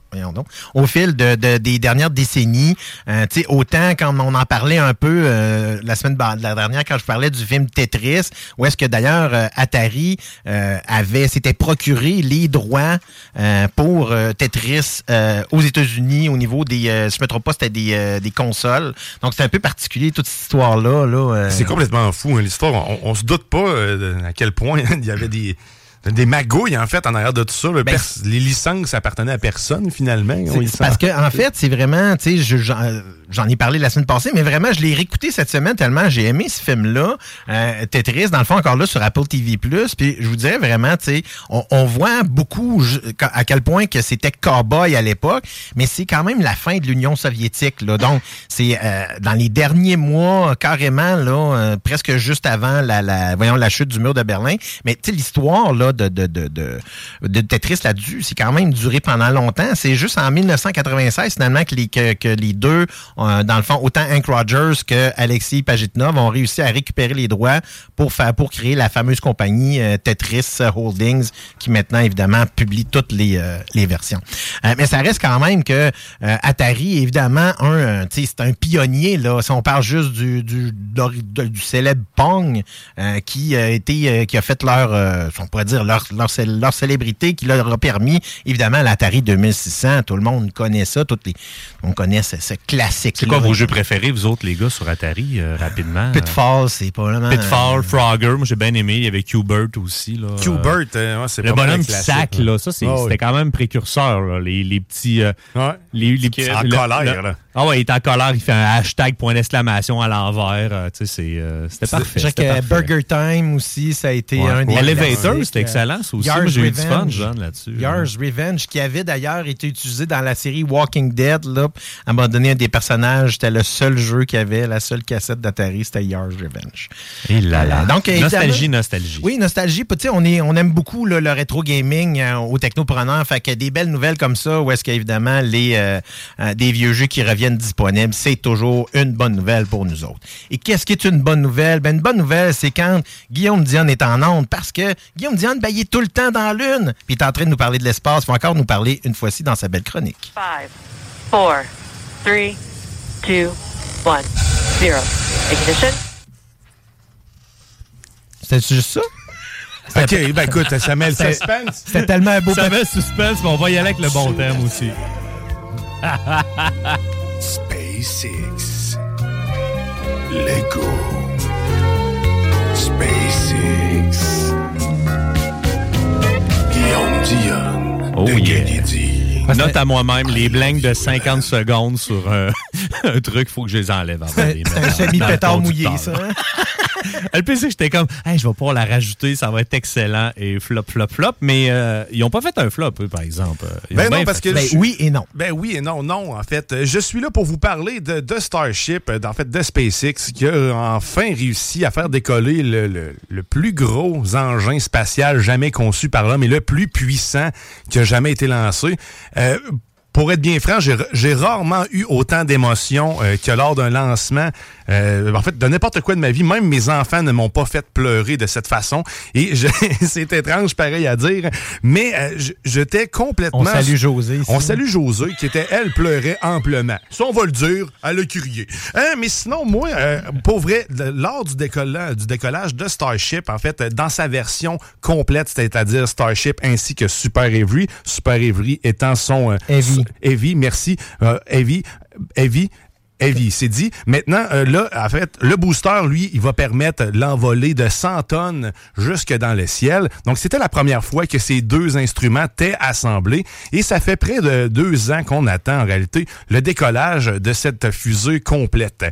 Au fil de, de- des dernières décennies. Euh, autant quand on en parlait un peu euh, la semaine dernière, quand je parlais du film Tetris, où est-ce que d'ailleurs euh, Atari euh, avait s'était procuré les droits pour Tetris aux États-Unis au niveau des... je me trompe pas, c'était des, des consoles. Donc, c'est un peu particulier, toute cette histoire-là. Là. C'est complètement fou, hein, l'histoire. On, on se doute pas à quel point [LAUGHS] il y avait des. Des magouilles, en fait, en arrière de tout ça. Pers- les licences appartenaient à personne, finalement. Ben, parce que en fait, c'est vraiment, tu sais, je- j'en j'en ai parlé la semaine passée, mais vraiment, je l'ai réécouté cette semaine tellement j'ai aimé ce film-là. Euh, Tetris, dans le fond, encore là sur Apple TV+. Puis je vous dirais vraiment, tu sais, on, on voit beaucoup je- à quel point que c'était cowboy à l'époque, mais c'est quand même la fin de l'Union soviétique. Là. Donc, c'est euh, dans les derniers mois, carrément, là, euh, presque juste avant la, la, voyons, la chute du mur de Berlin. Mais tu sais, l'histoire là de, de, de, de, Tetris là-dessus, c'est quand même duré pendant longtemps. C'est juste en 1996, finalement, que les, que, que les deux, euh, dans le fond, autant Hank Rogers que Alexei Pajitnov ont réussi à récupérer les droits pour faire pour créer la fameuse compagnie euh, Tetris Holdings, qui maintenant, évidemment, publie toutes les, euh, les versions. Euh, mais ça reste quand même que euh, Atari, évidemment, un, c'est un pionnier, là. Si on parle juste du, du, du célèbre Pong, qui a été, qui a fait leur, on pourrait dire, leur, leur, cé- leur célébrité, qui leur a permis, évidemment, l'Atari 2600. Tout le monde connaît ça. Toutes les, on connaît ce, ce classique. C'est quoi vos jeux préférés, vous autres, les gars, sur Atari, euh, rapidement? Pitfall, c'est probablement. Pitfall, Frogger, moi j'ai bien aimé. Il y avait Q-Bert aussi. Là. Q-Bert, euh, ouais, c'est Le pas mal bonhomme qui sac, là. ça, c'est- Ah oui. c'était quand même précurseur. là. Les, les petits. euh, les, les petits En le- colère, le- là. Ah ouais, il est en colère, il fait un hashtag point d'exclamation à l'envers. euh, tu sais, c'est, euh, c'était parfait. Je c'était que. Burger Time aussi, ça a été Ouais. un des. Elevator, c'était excellent, ça aussi. J'ai eu du fun. John, là-dessus. Yars Revenge, qui avait d'ailleurs été utilisé dans la série Walking Dead. Là, à un moment donné, un des personnages, c'était le seul jeu qu'il y avait, la seule cassette d'Atari, c'était Yars Revenge. Et là, là. Donc, évidemment- nostalgie, nostalgie. Oui, nostalgie. Puis, Tu sais, on, est, on aime beaucoup là, le rétro gaming euh, au technopreneur. Fait que des belles nouvelles comme ça, où est-ce qu'évidemment, les euh, euh, des vieux jeux qui reviennent disponibles, c'est toujours une bonne nouvelle pour nous autres. Et qu'est-ce qui est une bonne nouvelle? Ben, une bonne nouvelle, c'est quand Guillaume Dion est en onde, parce que Guillaume Dion, ben, il est tout le temps dans la Lune. Puis il est en train de nous parler de l'espace. Il va encore nous parler une fois-ci dans sa belle chronique. Five, four, three, two, one, zero. Ignition. C'était juste ça? OK, ben écoute, ça met le C'était- suspense. C'était tellement un beau Ça met le suspense, mais on va y aller avec le bon thème aussi. [LAUGHS] SpaceX. Lego. SpaceX. Guillaume Dion. Oh de yeah. Kennedy. Note à moi-même, les blanks de 50 secondes sur un, [LAUGHS] un truc, faut que je les enlève C'est un semi-pétard mouillé, ça. hein? [LAUGHS] Le pire, c'est que j'étais comme, hey, je vais pouvoir la rajouter, ça va être excellent et flop, flop, flop. Mais euh, ils n'ont pas fait un flop, eux, par exemple. Ils ont Ben non, parce que je- oui et non. Ben oui et non, non, en fait. Euh, Je suis là pour vous parler de, de Starship, euh, en fait, de SpaceX, qui a enfin réussi à faire décoller le, le- le plus gros engin spatial jamais conçu par l'homme et le plus puissant qui a jamais été lancé. Euh, pour être bien franc, j'ai rarement eu autant d'émotions euh, que lors d'un lancement. Euh, en fait, de n'importe quoi de ma vie. Même mes enfants ne m'ont pas fait pleurer de cette façon. Et [LAUGHS] c'est étrange, pareil à dire. Mais euh, j'étais complètement... On salue José. ici. On salue José, qui était, elle, pleurait amplement. Ça, on va le dire, elle a crié. Hein, mais sinon, moi, euh, pour vrai, le- lors du, décolla- du décollage de Starship, en fait, euh, dans sa version complète, c'est-à-dire Starship ainsi que Super Avery, Super Avery étant son... euh, Heavy. Heavy, merci. Euh, Heavy, Heavy, Heavy, c'est dit. Maintenant, euh, là, en fait, le booster, lui, il va permettre l'envolée de 100 tonnes jusque dans le ciel. Donc, c'était la première fois que ces deux instruments étaient assemblés. Et ça fait près de deux ans qu'on attend, en réalité, le décollage de cette fusée complète.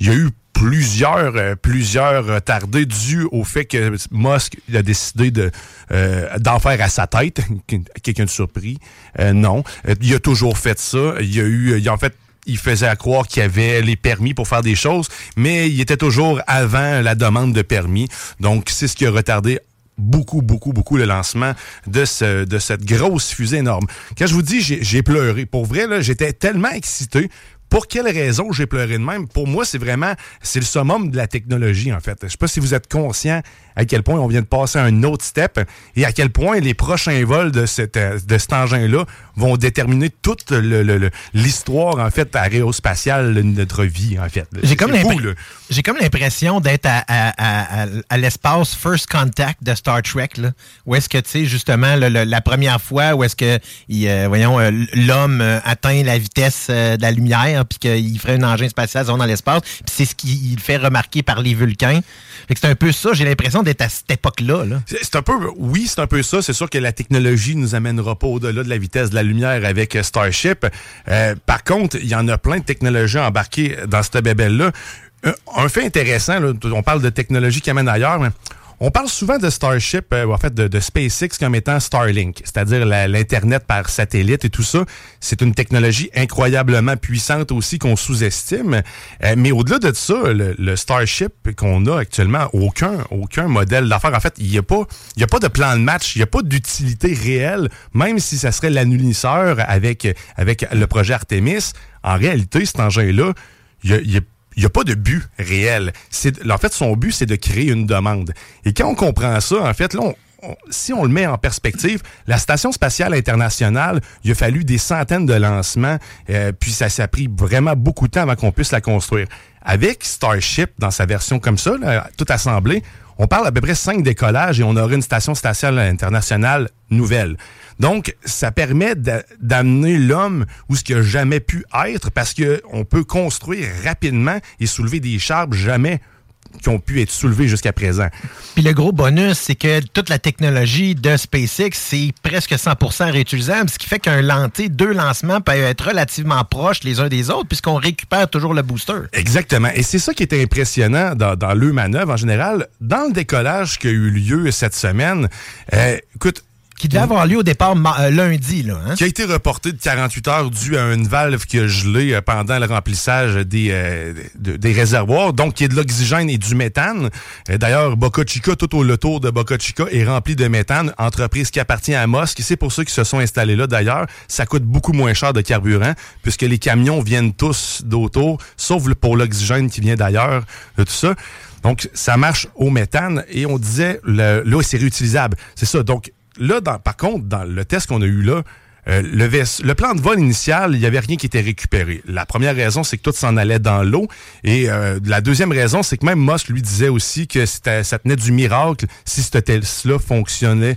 Il y a eu plusieurs, euh, plusieurs retardés dû au fait que Musk a décidé de euh, d'en faire à sa tête. [LAUGHS] Quelqu'un de surpris? Euh, non. Euh, il a toujours fait ça. Il y a eu, il a en fait, il faisait à croire qu'il avait les permis pour faire des choses, mais il était toujours avant la demande de permis. Donc, c'est ce qui a retardé beaucoup, beaucoup, beaucoup le lancement de, ce, de cette grosse fusée énorme. Quand je vous dis, j'ai pleuré. Pour vrai, j'étais tellement excité. Pour quelle raison j'ai pleuré de même? Pour moi, c'est vraiment, c'est le summum de la technologie, en fait. Je sais pas si vous êtes conscient à quel point on vient de passer à un autre step et à quel point les prochains vols de, cette, euh, de cet engin-là vont déterminer toute l'histoire, en fait, aérospatiale de notre vie, en fait. J'ai comme l'impression d'être à, à- à- à- à l'espace First Contact de Star Trek, là, où est-ce que, tu sais, justement, le- le- la première fois, où est-ce que, il, euh, voyons, euh, l'homme euh, atteint la vitesse de la lumière, puis qu'il ferait un engin spatial dans l'espace. Puis c'est ce qu'il fait remarquer par les Vulcains. C'est un peu ça, j'ai l'impression d'être à cette époque-là. là. C'est un peu, oui, c'est un peu ça. C'est sûr que la technologie nous amènera pas au-delà de la vitesse de la lumière avec euh, Starship. Euh, par contre, il y en a plein de technologies embarquées dans cette bébelle-là. Un, un fait intéressant, on parle de technologie qui amène ailleurs, mais on parle souvent de Starship, euh, en fait de, SpaceX comme étant Starlink, c'est-à-dire l'Internet par satellite et tout ça. C'est une technologie incroyablement puissante aussi qu'on sous-estime. Euh, mais au-delà de ça, le, Starship qu'on a actuellement, aucun, aucun modèle d'affaires. En fait, il n'y a, pas- a pas de plan de match, il n'y a pas d'utilité réelle, même si ça serait l'annulisseur avec, avec le projet Artemis. En réalité, cet engin-là, il y a- y a il n'y a pas de but réel. En fait, son but, c'est de créer une demande. Et quand on comprend ça, en fait, là, si on le met en perspective, la Station spatiale internationale, il a fallu des centaines de lancements, euh, puis ça, a pris vraiment beaucoup de temps avant qu'on puisse la construire. Avec Starship, dans sa version comme ça, là, toute assemblée, on parle à peu près cinq décollages et on aura une station spatiale internationale nouvelle. Donc, ça permet d'a- d'amener l'homme où ce qu'il n'a jamais pu être parce qu'on peut construire rapidement et soulever des charbres jamais qui ont pu être soulevés jusqu'à présent. Puis le gros bonus, c'est que toute la technologie de SpaceX, c'est presque 100% réutilisable, ce qui fait qu'un lanté, deux lancements peuvent être relativement proches les uns des autres, puisqu'on récupère toujours le booster. Exactement. Et c'est ça qui était impressionnant dans, dans le manœuvre en général. Dans le décollage qui a eu lieu cette semaine, euh, écoute, Qui devait avoir lieu au départ euh, lundi, là. hein? qui a été reporté de 48 heures dû à une valve qui a gelé euh, pendant le remplissage des, euh, de- des réservoirs, donc qui est de l'oxygène et du méthane. Euh, D'ailleurs, Boca Chica, tout au tour de Boca Chica est rempli de méthane, entreprise qui appartient à Musk. C'est pour ceux qui se sont installés là d'ailleurs. Ça coûte beaucoup moins cher de carburant puisque les camions viennent tous d'autour, sauf pour l'oxygène qui vient d'ailleurs, tout ça. Donc, ça marche au méthane et on disait, le, là, c'est réutilisable. C'est ça. Donc, là, par contre, dans le test qu'on a eu là, euh, le, le plan de vol initial, il n'y avait rien qui était récupéré. La première raison, c'est que tout s'en allait dans l'eau. Et euh, la deuxième raison, c'est que même Musk lui disait aussi que ça tenait du miracle si ce test-là fonctionnait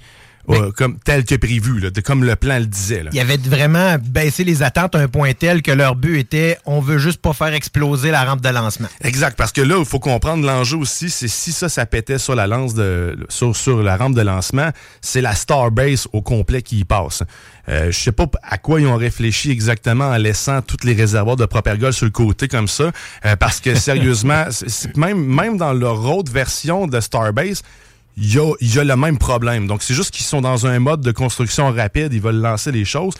euh, comme tel que prévu, là, de, comme le plan le disait. là. Il y avait vraiment baissé les attentes à un point tel que leur but était on veut juste pas faire exploser la rampe de lancement. Exact, parce que là, il faut comprendre l'enjeu aussi, c'est si ça, ça pétait sur la lance de sur, sur la rampe de lancement, c'est la Starbase au complet qui y passe. Euh, je sais pas à quoi ils ont réfléchi exactement en laissant tous les réservoirs de propergol sur le côté comme ça, euh, parce que [LAUGHS] sérieusement, même même dans leur autre version de Starbase, il y a, il y a le même problème. Donc, c'est juste qu'ils sont dans un mode de construction rapide, ils veulent lancer les choses.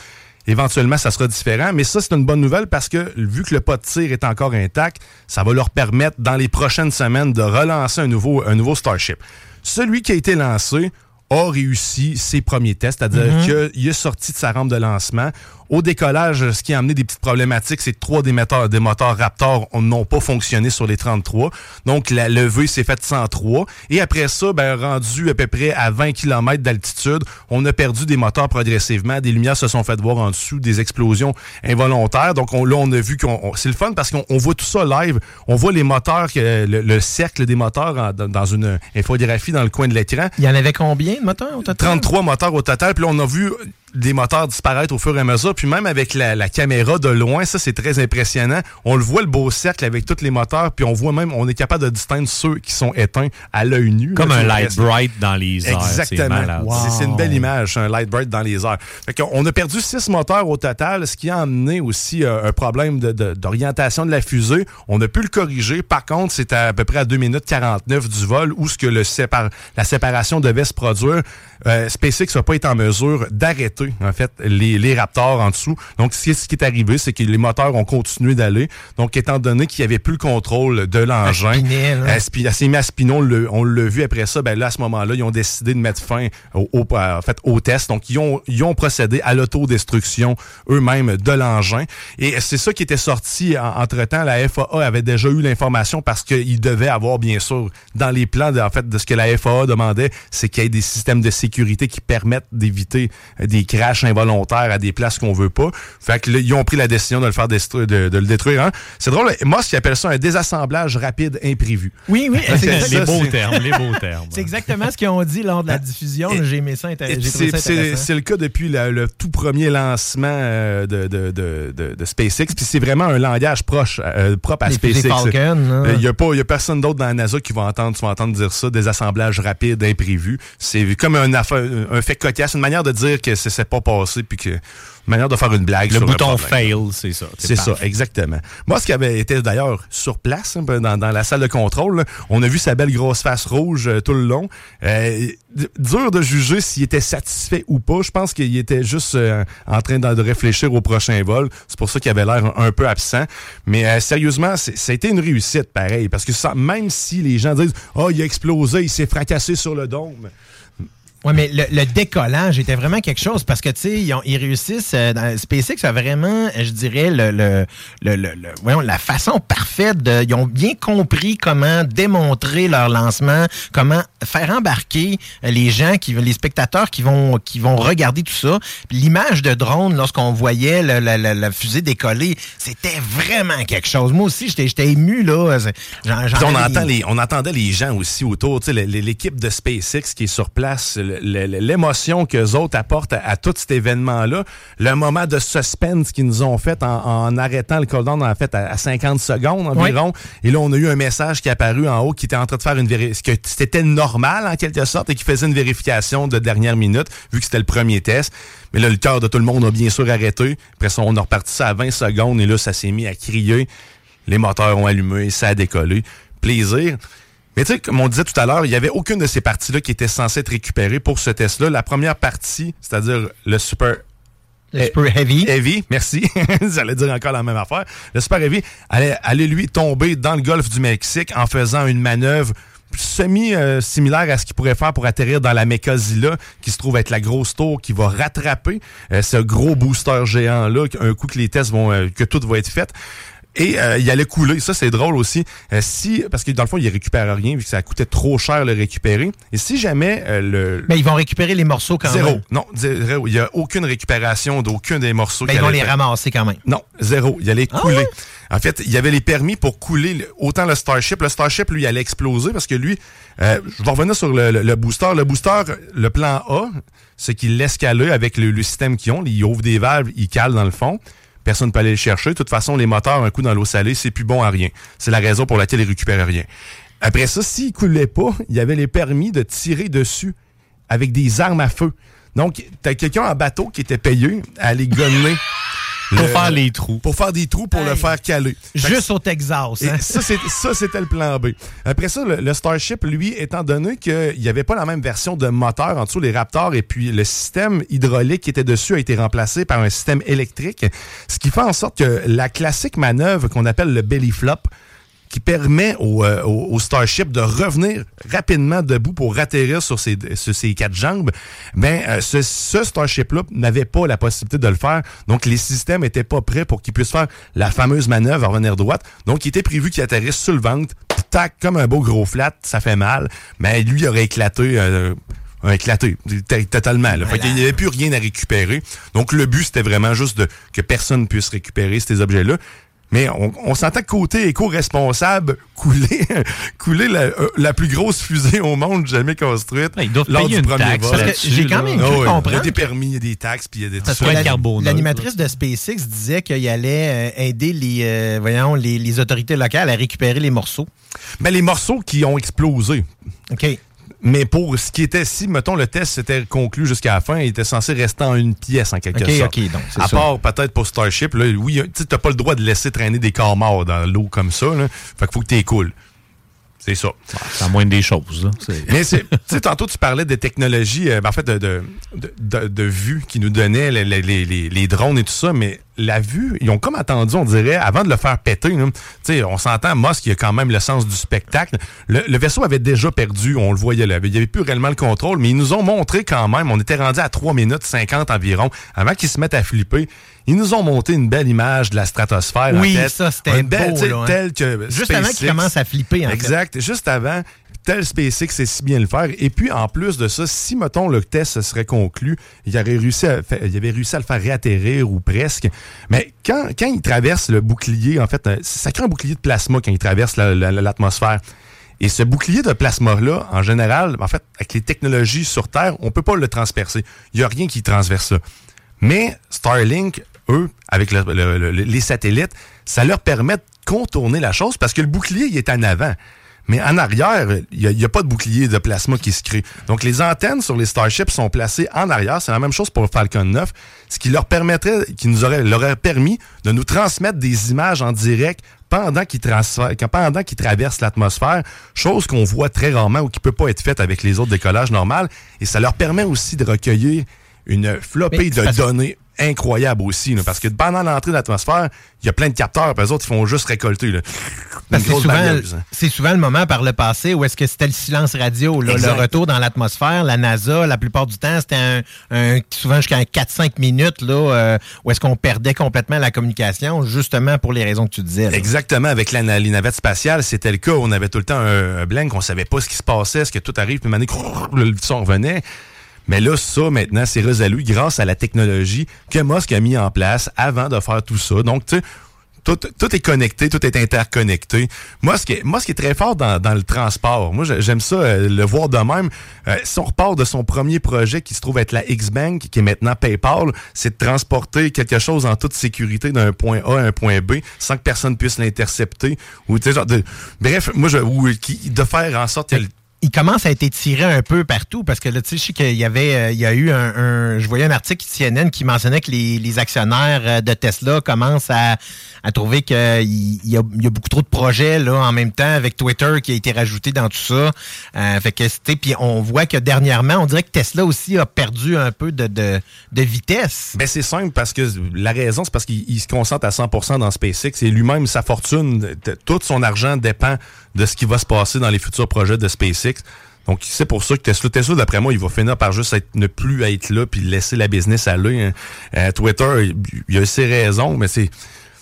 Éventuellement, ça sera différent. Mais ça, c'est une bonne nouvelle parce que vu que le pas de tir est encore intact, ça va leur permettre, dans les prochaines semaines, de relancer un nouveau, un nouveau Starship. Celui qui a été lancé a réussi ses premiers tests, c'est-à-dire Mhm. qu'il est sorti de sa rampe de lancement. Au décollage, ce qui a amené des petites problématiques, c'est que trois des moteurs, des moteurs Raptor n'ont pas fonctionné sur les 33. Donc, la levée s'est faite sans 3. Et après ça, ben, rendu à peu près à 20 km d'altitude, on a perdu des moteurs progressivement. Des lumières se sont faites voir en dessous, des explosions involontaires. Donc, on, là, on a vu qu'on... on- C'est le fun parce qu'on on voit tout ça live. On voit les moteurs, le, le cercle des moteurs en- dans une infographie dans le coin de l'écran. Il y en avait combien de moteurs au total? 33 moteurs au total. Puis là, on a vu des moteurs disparaître au fur et à mesure. Puis même avec la, la caméra de loin, ça, c'est très impressionnant. On le voit, le beau cercle avec tous les moteurs. Puis on voit même, on est capable de distinguer ceux qui sont éteints à l'œil nu. Comme là, un light bright dans les airs. C'est Exactement. C'est- C'est une belle image, un light bright dans les airs. Fait qu'on- on a perdu six moteurs au total, ce qui a amené aussi euh, un problème de- de- d'orientation de, la fusée. On a pu le corriger. Par contre, c'était à peu près à 2 minutes 49 du vol où ce que le sépar- la séparation devait se produire. Euh, SpaceX n'a pas été en mesure d'arrêter, en fait, les, les Raptors en dessous. Donc, ce qui est arrivé, c'est que les moteurs ont continué d'aller. Donc, étant donné qu'il n'y avait plus le contrôle de l'engin, à spinner, on l'a vu après ça. Ben là, à ce moment-là, ils ont décidé de mettre fin au, au- en fait, au test. Donc, ils ont, ils ont procédé à l'autodestruction eux-mêmes de l'engin. Et c'est ça qui était sorti en- entre-temps. La FAA avait déjà eu l'information parce qu'ils devaient avoir, bien sûr, dans les plans de, en fait, de ce que la FAA demandait, c'est qu'il y ait des systèmes de sécurité qui permettent d'éviter euh, des, crash involontaire à des places qu'on veut pas. Fait que là, ils ont pris la décision de le faire de, de le détruire. hein. C'est drôle, Moss qui appelle ça un désassemblage rapide imprévu. Oui, oui. [LAUGHS] C'est- ça, les beaux c'est- termes, les beaux termes. C'est exactement ce qu'ils ont dit lors de la diffusion. J'ai aimé ça, intér- Et j'ai trouvé C'est ça c'est- intéressant. c'est le cas depuis la- le tout premier lancement euh, de, de, de, de- de SpaceX. Puis c'est vraiment un langage proche, euh, propre à Les SpaceX. Falcon, hein. Il n'y a, pas- y a personne d'autre dans la NASA qui va entendre, tu vas entendre dire ça, des assemblages rapides, imprévus. C'est comme un, affaire- un fait cocasse, une manière de dire que ça s'est pas passé, puis que une manière de faire une blague. Le sur bouton fail, c'est ça. C'est ça, exactement. Moi, ce qui avait été d'ailleurs sur place, hein, dans, dans la salle de contrôle, là, on a vu sa belle grosse face rouge euh, tout le long. Euh, dur de juger s'il était satisfait ou pas. Je pense qu'il était juste euh, en train de, de réfléchir au prochain vol. C'est pour ça qu'il avait l'air un, un peu absent. Mais sérieusement, ça a été une réussite, pareil. Parce que ça, même si les gens disent « Oh, il a explosé, il s'est fracassé sur le dôme », Oui, mais le, le décollage était vraiment quelque chose parce que, tu sais, ils, ils réussissent. euh, dans- SpaceX a vraiment, je dirais, le, le, le, voyons, la façon parfaite de. Ils ont bien compris comment démontrer leur lancement, comment faire embarquer euh, les gens, qui, les spectateurs qui vont, qui vont regarder tout ça. L'image de drone, lorsqu'on voyait le- la, la- la fusée décoller, c'était vraiment quelque chose. Moi aussi, j'étais j'étais ému, là. On, entend les, on entendait les gens aussi autour, tu sais, l'équipe de SpaceX qui est sur place, l'émotion qu'eux autres apportent à, à tout cet événement-là, le moment de suspense qu'ils nous ont fait en, en arrêtant le cooldown en fait à, à 50 secondes environ. Et là, on a eu un message qui est apparu en haut qui était en train de faire une vérification, que c'était normal en quelque sorte et qui faisait une vérification de dernière minute vu que c'était le premier test. Mais là, le cœur de tout le monde a bien sûr arrêté. Après ça, on a reparti ça à 20 secondes et là, ça s'est mis à crier. Les moteurs ont allumé, ça a décollé. Plaisir. Mais tu sais, comme on disait tout à l'heure, il n'y avait aucune de ces parties-là qui était censée être récupérée pour ce test-là. La première partie, c'est-à-dire le Super... Le Super Heavy. Heavy, merci. [LAUGHS] J'allais dire encore la même affaire. Le Super Heavy allait, allait, lui tomber dans le golfe du Mexique en faisant une manœuvre semi-similaire à ce qu'il pourrait faire pour atterrir dans la Mekazilla, qui se trouve être la grosse tour qui va rattraper euh, ce gros booster géant-là, un coup que les tests vont, euh, que tout va être fait. Et euh, il allait couler. Ça, c'est drôle aussi. Euh, si, parce que dans le fond, il récupère rien, vu que ça coûtait trop cher le récupérer. Et si jamais euh, le. Mais ils vont récupérer les morceaux quand zéro. même. Non, zéro. Il n'y a aucune récupération d'aucun des morceaux. Mais ils vont les faire. ramasser quand même. Non, zéro. Il allait couler. En fait, il y avait les permis pour couler le- autant le Starship. Le Starship, lui, allait exploser parce que lui, euh, je vais revenir sur le, le- le booster. Le booster, le plan A, c'est qu'il caler avec le, le système qu'ils ont. Ils ouvrent des valves, ils calent dans le fond. Personne ne peut aller le chercher. De toute façon, les moteurs, un coup dans l'eau salée, c'est plus bon à rien. C'est la raison pour laquelle ils récupèrent rien. Après ça, s'il coulait pas, il y avait les permis de tirer dessus avec des armes à feu. Donc, t'as quelqu'un en bateau qui était payé à aller gonner. [LAUGHS] Pour faire les trous. Pour faire des trous pour le faire caler. Juste au Texas. Hein? ça, c'est- ça, c'était le plan B. Après ça, le, le Starship, lui, étant donné qu'il n'y avait pas la même version de moteur en dessous, les Raptors, et puis le système hydraulique qui était dessus a été remplacé par un système électrique, ce qui fait en sorte que la classique manœuvre qu'on appelle le belly flop, qui permet au, euh, au- Starship de revenir rapidement debout pour atterrir sur ses, sur ses quatre jambes, ben euh, ce, ce Starship-là n'avait pas la possibilité de le faire. Donc, les systèmes n'étaient pas prêts pour qu'il puisse faire la fameuse manœuvre à revenir droite. Donc, il était prévu qu'il atterrisse sur le ventre, tac, comme un beau gros flat, ça fait mal. Mais lui, il aurait éclaté... euh, éclaté totalement. Là. Fait qu'il n'y avait plus rien à récupérer. Donc, le but, c'était vraiment juste de, que personne puisse récupérer ces objets-là. Mais on, on s'entend que côté éco-responsable, [LAUGHS] couler, couler la, euh, la plus grosse fusée au monde jamais construite ils doivent lors payer du une premier taxe vol. j'ai quand même cru ouais, Il y a des permis, il y a des taxes, puis il y a des... Parce que la- L'animatrice de SpaceX disait qu'il allait euh, aider les, euh, voyons, les, les autorités locales à récupérer les morceaux. Mais les morceaux qui ont explosé. OK. Mais pour ce qui était, si, mettons, le test s'était conclu jusqu'à la fin, il était censé rester en une pièce, en quelque sorte. OK, donc, c'est À ça. part peut-être pour Starship, là, oui, tu n'as pas le droit de laisser traîner des corps morts dans l'eau comme ça. Là. Fait qu'il faut que tu écoules. C'est ça. C'est à moins des choses. là. Mais c'est, tu sais, tantôt, tu parlais des technologies, euh, ben, en fait, de, de, de, vue qui nous donnaient les, les, les- drones et tout ça, mais la vue, ils ont comme attendu, on dirait, avant de le faire péter. sais, on s'entend, Musk, il a quand même le sens du spectacle. Le, le vaisseau avait déjà perdu, on le voyait là. Il n'y avait plus réellement le contrôle, mais ils nous ont montré quand même, on était rendu à 3 minutes 50 environ, avant qu'ils se mettent à flipper. Ils nous ont monté une belle image de la stratosphère. en Oui, fait. ça, c'était Une belle, beau, hein. telle que Juste avant qu'il SpaceX. commence à flipper, en fait. Exact. Juste avant tel SpaceX sait si bien le faire. Et puis, en plus de ça, si, mettons, le test serait conclu, il, aurait réussi à il avait réussi à le faire réatterrir ou presque. Mais quand, quand il traverse le bouclier, en fait, euh, ça crée un bouclier de plasma quand il traverse la- la- l'atmosphère. Et ce bouclier de plasma-là, en général, en fait, avec les technologies sur Terre, on peut pas le transpercer. Il n'y a rien qui transverse ça. Mais Starlink, eux, avec le- le- le- les satellites, ça leur permet de contourner la chose parce que le bouclier, il est en avant. Mais en arrière, il n'y a, pas de bouclier de plasma qui se crée. Donc, les antennes sur les Starships sont placées en arrière. C'est la même chose pour le Falcon 9, ce qui leur permettrait, qui nous aurait, leur aurait permis de nous transmettre des images en direct pendant qu'ils pendant qu'ils traversent l'atmosphère, chose qu'on voit très rarement ou qui peut pas être faite avec les autres décollages normaux. Et ça leur permet aussi de recueillir une flopée de données incroyables aussi. là, parce que pendant l'entrée de l'atmosphère, il y a plein de capteurs, puis eux autres, ils font juste récolter. Là, Parce souvent, c'est souvent le moment par le passé où est-ce que c'était le silence radio, là, le retour dans l'atmosphère. La NASA, la plupart du temps, c'était un, un- souvent jusqu'à 4-5 minutes là, euh, où est-ce qu'on perdait complètement la communication, justement pour les raisons que tu disais. Exactement, avec la, les navettes spatiales, c'était le cas. On avait tout le temps un, un blank, on savait pas ce qui se passait, est-ce que tout arrive, puis maintenant, le son revenait. Mais là, ça, maintenant, c'est résolu grâce à la technologie que Musk a mis en place avant de faire tout ça. Donc, tu sais, tout, tout est connecté, tout est interconnecté. Moi, ce qui est, moi, ce qui est très fort dans, dans le transport, moi, j'ai- j'aime ça, euh, le voir de même. Euh, si on repart de son premier projet qui se trouve être la X-Bank, qui est maintenant PayPal, c'est de transporter quelque chose en toute sécurité d'un point A à un point B sans que personne puisse l'intercepter. Ou, genre de- bref, moi, je, ou, qui, de faire en sorte que il commence à être étiré un peu partout parce que là, tu sais, je sais qu'il y avait, euh, il y a eu un, un- je voyais un article CNN qui mentionnait que les, les actionnaires euh, de Tesla commencent à, à trouver qu'il y, a, y a beaucoup trop de projets là en même temps avec Twitter qui a été rajouté dans tout ça. Euh, fait que c'était, puis on voit que dernièrement, on dirait que Tesla aussi a perdu un peu de, de, de vitesse. Ben c'est simple parce que la raison, c'est parce qu'il il se concentre à 100% dans SpaceX et lui-même, sa fortune, tout son argent dépend de ce qui va se passer dans les futurs projets de SpaceX. Donc, c'est pour ça que Tesla, Tesla, d'après moi, il va finir par juste ne plus être là puis laisser la business aller. hein. Euh, Twitter, il, il a ses raisons, mais c'est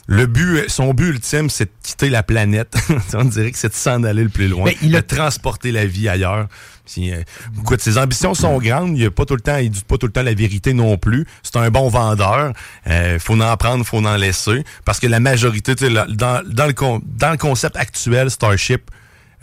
le but, son but ultime, c'est de quitter la planète. [LAUGHS] On dirait que c'est de s'en aller le plus loin, Mais il a- de transporter la vie ailleurs. Puis, euh, écoute, ses ambitions sont grandes. Il a pas tout le temps, il dit pas tout le temps la vérité non plus. C'est un bon vendeur. Euh, faut en prendre, faut en laisser. Parce que la majorité, la- dans, dans, le, dans le concept actuel, Starship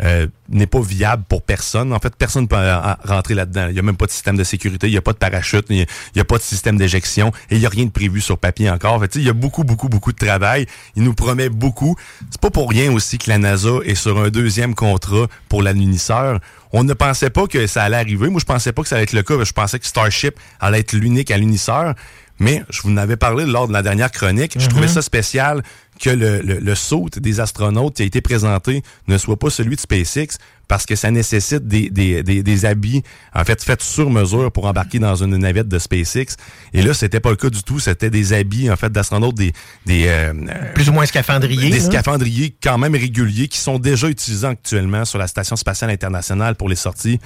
euh, n'est pas viable pour personne. En fait, personne ne peut rentrer là-dedans. Il n'y a même pas de système de sécurité, il n'y a pas de parachute, il n'y a, pas de système d'éjection et il n'y a rien de prévu sur papier encore. Fait, il y a beaucoup, beaucoup, beaucoup de travail. Il nous promet beaucoup. C'est pas pour rien aussi que la NASA est sur un deuxième contrat pour l'anunisseur. On ne pensait pas que ça allait arriver. Moi, je pensais pas que ça allait être le cas. Je pensais que Starship allait être l'unique anunisseur. Mais je vous en avais parlé lors de la dernière chronique. Je trouvais ça spécial que le, le, le saut des astronautes qui a été présenté ne soit pas celui de SpaceX parce que ça nécessite des, des, des, des habits, en fait, faits sur mesure pour embarquer dans une navette de SpaceX. Et là, c'était pas le cas du tout. C'était des habits, en fait, d'astronautes, des... des euh, Plus ou moins scaphandriers. Des là. scaphandriers quand même réguliers qui sont déjà utilisés actuellement sur la Station spatiale internationale pour les sorties.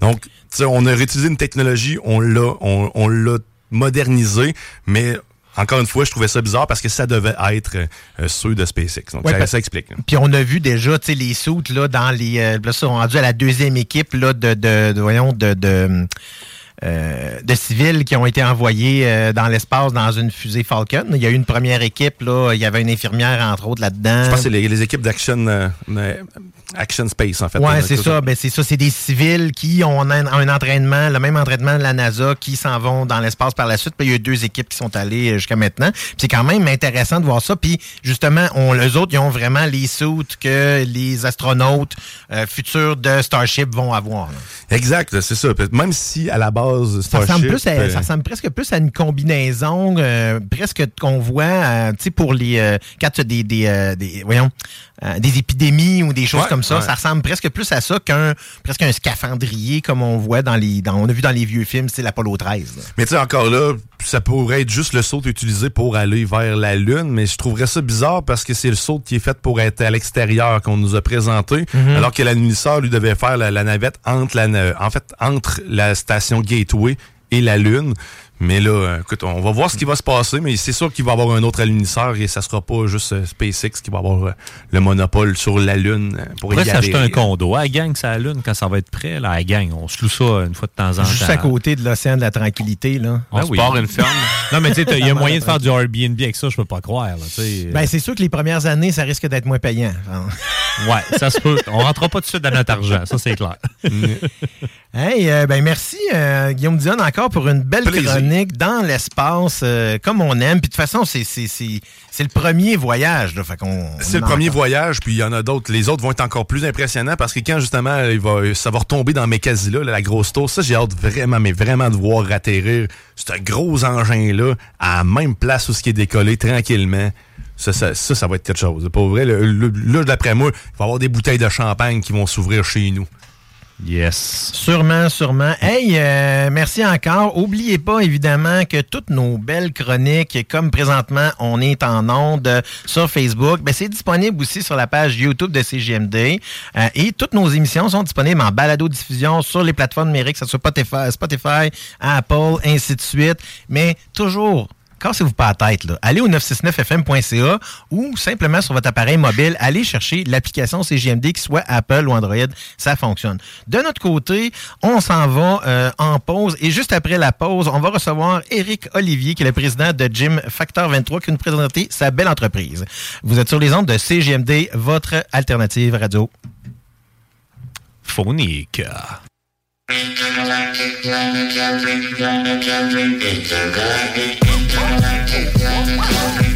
Donc, on a réutilisé une technologie, on l'a, on, on l'a modernisé, mais encore une fois, je trouvais ça bizarre parce que ça devait être euh, ceux de SpaceX. Donc, Ouais, ça, ça explique. Puis on a vu déjà, tu sais, les soutes là dans les, euh, là, ça, on est rendu à la deuxième équipe là de, de, de- voyons, de, de, euh, de civils qui ont été envoyés euh, dans l'espace dans une fusée Falcon. Il y a eu une première équipe là, il y avait une infirmière entre autres là-dedans. Je pense que c'est les, les équipes d'Action euh, Action Space, en fait. Euh, c'est ça. Ben, c'est ça. C'est des civils qui ont un, un entraînement, le même entraînement de la NASA, qui s'en vont dans l'espace par la suite. Puis il y a eu deux équipes qui sont allées jusqu'à maintenant. C'est quand même intéressant de voir ça. Puis justement, on, les autres, ils ont vraiment les suits que les astronautes futurs de Starship vont avoir. là. Exact, c'est ça. Même si à la base, Ça ressemble, plus à- ça ressemble presque plus à une combinaison, euh, presque qu'on voit, euh, tu sais, pour les euh, quand tu as des, des, euh, des- voyons, euh, des épidémies ou des choses Ouais, comme ça, ouais. ça ressemble presque plus à ça qu'un presque un scaphandrier comme on voit dans les, dans, on a vu dans les vieux films, c'est l'Apollo 13. là. Mais tu sais, encore là, ça pourrait être juste le saut utilisé pour aller vers la Lune, mais je trouverais ça bizarre parce que c'est le saut qui est fait pour être à l'extérieur qu'on nous a présenté, Mhm. alors que l'anunisseur, lui, devait faire la, la navette entre la, na- en fait, entre la station Gateway et la Lune. Mais là, euh, écoute, on va voir ce qui va se passer, mais c'est sûr qu'il va y avoir un autre alunisseur et ça sera pas juste euh, SpaceX qui va avoir euh, le monopole sur la Lune pour On pourrait y s'acheter un condo. À gang, ça lune quand ça va être prêt. Là, à gang, on se loue ça une fois de temps en temps. Juste à côté de l'océan de la tranquillité, là. On se part une ferme. [LAUGHS] non, mais tu sais, il y a moyen de faire du Airbnb avec ça, je peux pas croire. Là. Ben, c'est sûr que les premières années, ça risque d'être moins payant. ouais, ça se peut. On rentrera pas tout de suite dans notre argent, ça c'est clair. [LAUGHS] Hey, euh, ben merci euh, Guillaume Dion encore pour une belle Plaisir. chronique dans l'espace euh, comme on aime. Puis de toute façon, c'est c'est- c'est- c'est le premier voyage. C'est le premier voyage, puis il y en a d'autres. Les autres vont être encore plus impressionnants parce que quand justement il va, ça va retomber dans Mekazila, là, la grosse tour, ça j'ai hâte vraiment, mais vraiment de voir atterrir ce gros engin-là à la même place où ce qui est décollé tranquillement. Ça, ça, ça, ça va être quelque chose. Pour vrai, là, d'après moi, il va y avoir des bouteilles de champagne qui vont s'ouvrir chez nous. Yes. Sûrement, sûrement. Hey, euh, merci encore. Oubliez pas, évidemment, que toutes nos belles chroniques, comme présentement, on est en onde sur Facebook, ben, c'est disponible aussi sur la page YouTube de CGMD. Euh, et toutes nos émissions sont disponibles en balado-diffusion sur les plateformes numériques, que ce soit Spotify, Apple, ainsi de suite. Mais toujours cassez-vous pas la tête. Là. Allez au 969fm.ca ou simplement sur votre appareil mobile, allez chercher l'application CGMD, qui soit Apple ou Android. Ça fonctionne. De notre côté, on s'en va euh, en pause et juste après la pause, on va recevoir Éric Olivier, qui est le président de Gym Factor 23, qui va nous présenter sa belle entreprise. Vous êtes sur les ondes de CGMD, votre alternative radio. Phonique. Intergalactic planet jumping, planet jumping, intergalactic, intergalactic planet jumping.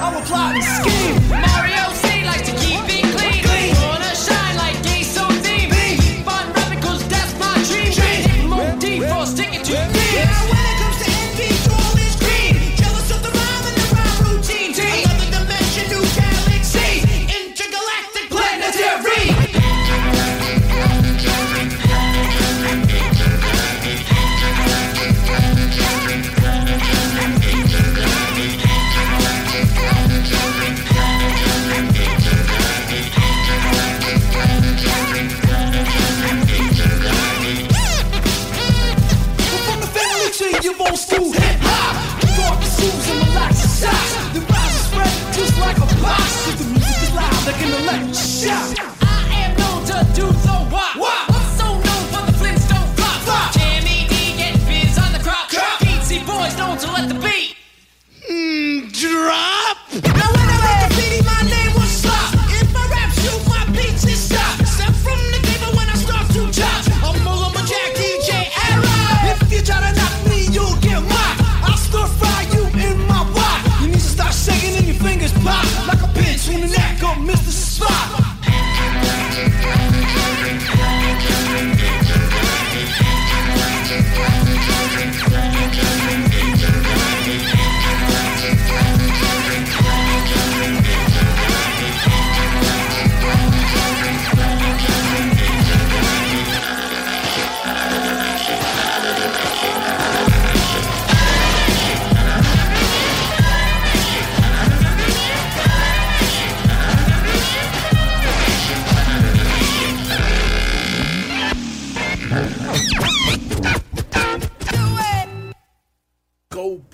The world, I'm a plotting scheme. Mario food, hip hop. Dark shoes and relaxing socks. The vibes spread just like a box. If the music is loud, like an electric shout. I am known to do the? I'm so known for the Flintstone D getting biz on the crop. Crop. Boys let the beat. Mm, drop. Spot.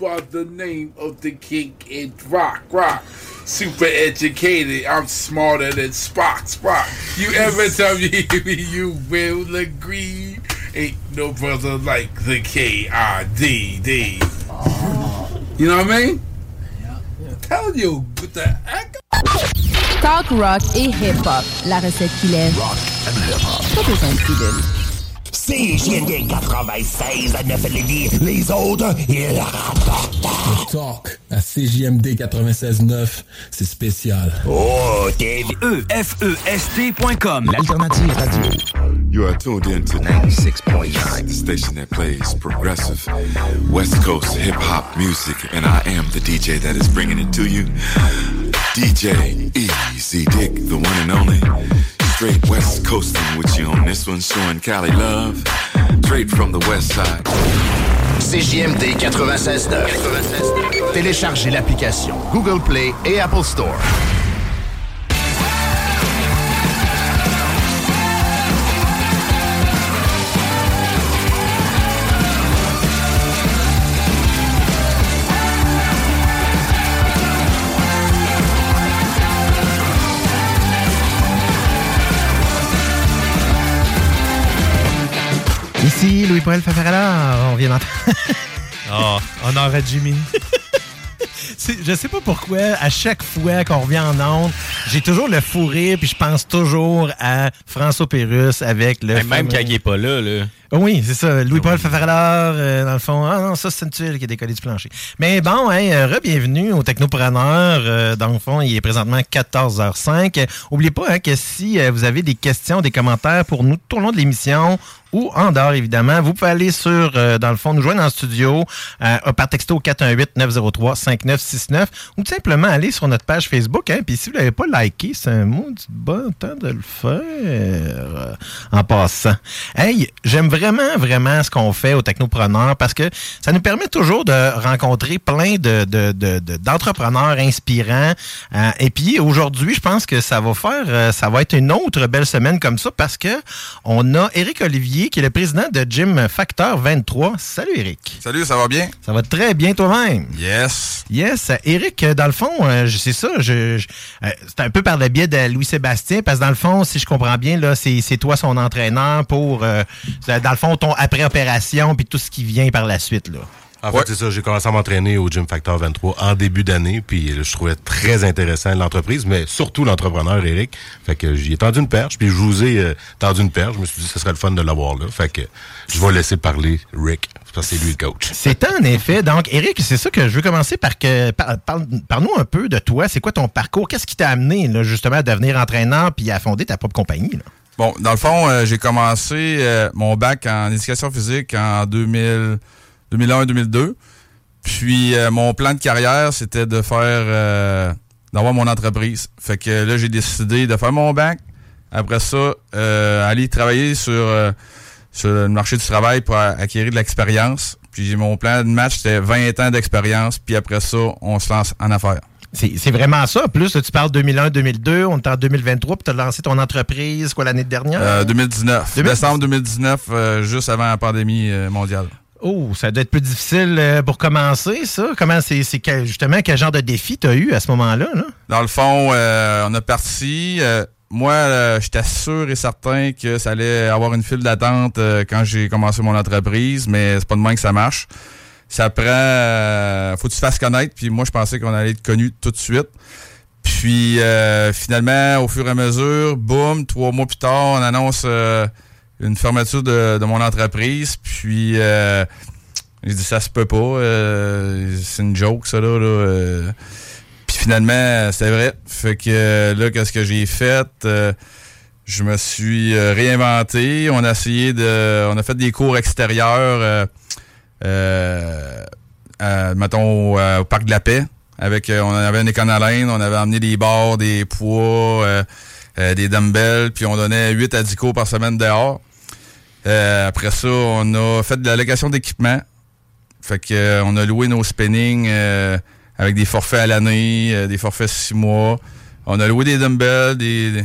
By the name of the king in rock, rock. Super educated, I'm smarter than Spock, Spock. You ever [LAUGHS] tell me you will agree? Ain't no brother like the K-I-D-D. You know what I mean? Tell you, with the heck? Talk rock et hip-hop. La recette qui lève. Pas besoin de pilule. CJMD 96 à 9 Lévis. Les autres, ils rapportent. Talk à CJMD 96.9, c'est spécial. Oh, T-V-E-F-E-S-T.com. L'alternative radio. You are tuned in to 96.9, the station that plays progressive West Coast hip hop music, and I am the DJ that is bringing it to you. DJ Easy Dick, the one and only. Straight West Coasting with you on this one, showing Cali love. Straight from the West Side. CJMD 96.9. Téléchargez l'application Google Play et Apple Store. Ici, Louis-Paul Fafarala, on vient d'entendre. Oh, [LAUGHS] honneur à Jimmy. [LAUGHS] Je sais pas pourquoi, à chaque fois qu'on revient en onde, j'ai toujours le fou rire, puis je pense toujours à François Pérus avec le. Même fameux- quand il est pas là, là. Oui, c'est ça. Louis-Paul Fafaralard, euh, dans le fond. Ah non, ça, c'est une tuile qui est décollée du plancher. Mais bon, hein, re-bienvenue au Technopreneur. Euh, dans le fond, il est présentement 14h05. Euh, Oubliez pas hein, que si euh, vous avez des questions, des commentaires pour nous tout au long de l'émission ou en dehors, évidemment, vous pouvez aller sur, euh, dans le fond, nous joindre en studio euh, par texto 418-903-5969 ou tout simplement aller sur notre page Facebook. Hein, Puis si vous l'avez pas liké, c'est un mot du bon temps de le faire euh, en passant. Hey, j'aime vraiment, vraiment ce qu'on fait au Technopreneur parce que ça nous permet toujours de rencontrer plein de, de- de- d'entrepreneurs inspirants. Euh, et puis aujourd'hui, je pense que ça va faire, ça va être une autre belle semaine comme ça parce que on a Éric Olivier qui est le président de Gym Factor 23. Salut Éric. Salut, ça va bien? Ça va très bien toi-même? Yes. Yes. Eric, euh, dans le fond, euh, je- c'est ça. Je, je- euh, c'est un peu par le biais de Louis-Sébastien, parce que dans le fond, si je comprends bien, là, c'est, toi son entraîneur pour, euh, dans le fond, ton après-opération, puis tout ce qui vient par la suite. Là. En fait, c'est ça. J'ai commencé à m'entraîner au Gym Factor 23 en début d'année, puis je trouvais très intéressant l'entreprise, mais surtout l'entrepreneur, Eric. Fait que j'y ai tendu une perche, puis je vous ai euh, tendu une perche. Je me suis dit que ce serait le fun de l'avoir là. Fait que je vais laisser parler Rick, parce que c'est lui le coach. C'est en effet. Donc, Eric, c'est ça que je veux commencer par que. par- parle- Parle-nous un peu de toi. C'est quoi ton parcours? Qu'est-ce qui t'a amené, là, justement, à devenir entraîneur puis à fonder ta propre compagnie? là? Bon, dans le fond, euh, j'ai commencé euh, mon bac en éducation physique en 2000 2001-2002. Puis euh, mon plan de carrière, c'était de faire euh, d'avoir mon entreprise. Fait que là, j'ai décidé de faire mon bac. Après ça, euh, aller travailler sur, sur le marché du travail pour acquérir de l'expérience. Puis mon plan de match, c'était 20 ans d'expérience. Puis après ça, on se lance en affaires. C'est vraiment ça. Plus, là, tu parles 2001-2002, on est en 2023, puis tu as lancé ton entreprise, quoi, l'année dernière? Euh, 2019. 2019. Décembre 2019, euh, juste avant la pandémie mondiale. Oh, ça doit être plus difficile euh, pour commencer, ça. Comment c'est, justement quel genre de défi tu as eu à ce moment-là? Là? Dans le fond, euh, on a parti. euh, moi, euh, j'étais sûr et certain que ça allait avoir une file d'attente quand j'ai commencé mon entreprise, mais c'est pas de même que ça marche. Ça prend... faut que tu te fasses connaître, puis moi, je pensais qu'on allait être connu tout de suite. Puis, finalement, au fur et à mesure, boum, trois mois plus tard, on annonce une fermeture de, de mon entreprise. Puis, euh, j'ai dit, ça se peut pas. euh, c'est une joke, ça, là. là, euh. Puis finalement, c'était vrai. Fait que euh, là, qu'est-ce que j'ai fait? Euh, je me suis réinventé. On a essayé de. On a fait des cours extérieurs, à, mettons, au, Parc de la Paix. Avec, on avait une éconalaine, on avait emmené des barres, des poids, euh, des dumbbells, puis on donnait 8 à 10 cours par semaine dehors. Euh, après ça, on a fait de la location d'équipement. Fait que euh, on a loué nos spinning euh, avec des forfaits à l'année, euh, des forfaits six mois. On a loué des dumbbells, des,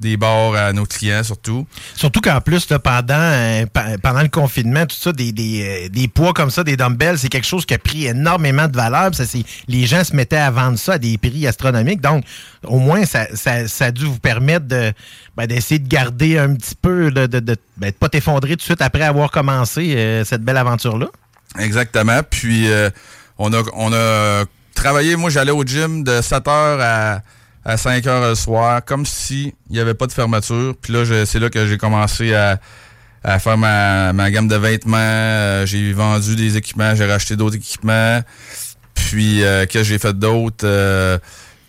des barres à nos clients surtout. Surtout qu'en plus, là, pendant, euh, pendant le confinement, tout ça, des, des, euh, des poids comme ça, des dumbbells, c'est quelque chose qui a pris énormément de valeur. Ça, les gens se mettaient à vendre ça à des prix astronomiques. Donc, au moins, ça, ça, ça a dû vous permettre de ben, d'essayer de garder un petit peu, de de, de, ben, de pas t'effondrer tout de suite après avoir commencé euh, cette belle aventure-là. Exactement. Puis euh, on a on a travaillé, moi j'allais au gym de 7h à, à 5h le soir, comme si il n'y avait pas de fermeture. Puis là, c'est là que j'ai commencé à, à faire ma, ma gamme de vêtements. Euh, j'ai vendu des équipements, j'ai racheté d'autres équipements. Puis euh, qu'est-ce que j'ai fait d'autre? Euh,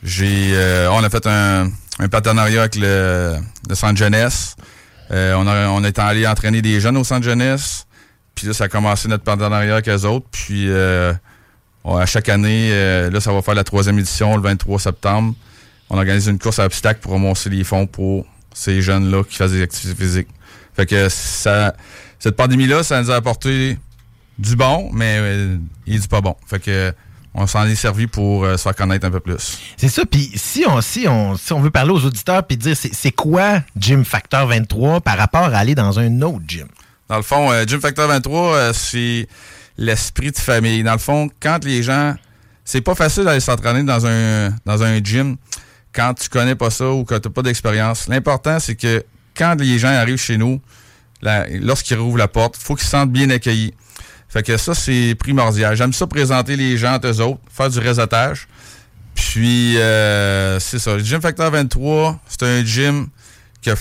j'ai euh, on a fait un, un partenariat avec le, le centre jeunesse. Euh, on, a, on est allé entraîner des jeunes au centre jeunesse. Puis là, ça a commencé notre partenariat avec eux autres. Puis à chaque année, là, ça va faire la troisième édition le 23 septembre. On organise une course à obstacles pour remonter les fonds pour ces jeunes-là qui font des activités physiques. Fait que ça, cette pandémie-là, ça nous a apporté du bon, mais euh, et du pas bon. Fait que on s'en est servi pour euh, se faire connaître un peu plus. C'est ça. Puis si on, si, on, si on veut parler aux auditeurs puis dire c'est quoi Gym Factor 23 par rapport à aller dans un autre gym? Dans le fond, euh, Gym Factor 23, euh, c'est l'esprit de famille. Dans le fond, quand les gens... C'est pas facile d'aller s'entraîner dans un, dans un gym quand tu connais pas ça ou que tu pas d'expérience. L'important, c'est que quand les gens arrivent chez nous, lorsqu'ils rouvrent la porte, faut qu'ils se sentent bien accueillis. Fait que ça, c'est primordial. J'aime ça présenter les gens entre eux autres, faire du réseautage. Puis, euh, c'est ça. Le Gym Factor 23, c'est un gym que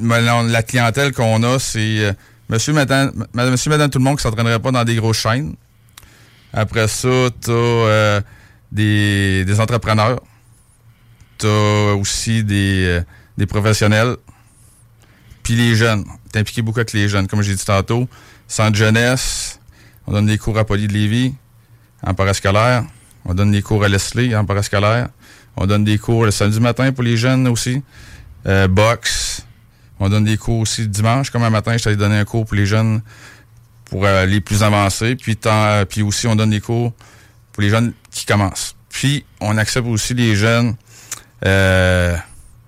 la clientèle qu'on a, c'est euh, monsieur, madame, ma- monsieur, madame, tout le monde qui s'entraînerait pas dans des grosses chaînes. Après ça, t'as euh, des, des entrepreneurs. T'as aussi des, euh, des professionnels. Puis les jeunes. T'es impliqué beaucoup avec les jeunes, comme j'ai dit tantôt. Centre jeunesse, on donne des cours à Poly de Lévis, en parascolaire. On donne des cours à Leslie, en parascolaire. On donne des cours le samedi matin pour les jeunes aussi. Euh, boxe. On donne des cours aussi dimanche. Comme un matin, je t'allais donner un cours pour les jeunes pour euh, les plus avancés. Puis, tant- puis aussi, on donne des cours pour les jeunes qui commencent. Puis, on accepte aussi les jeunes, euh,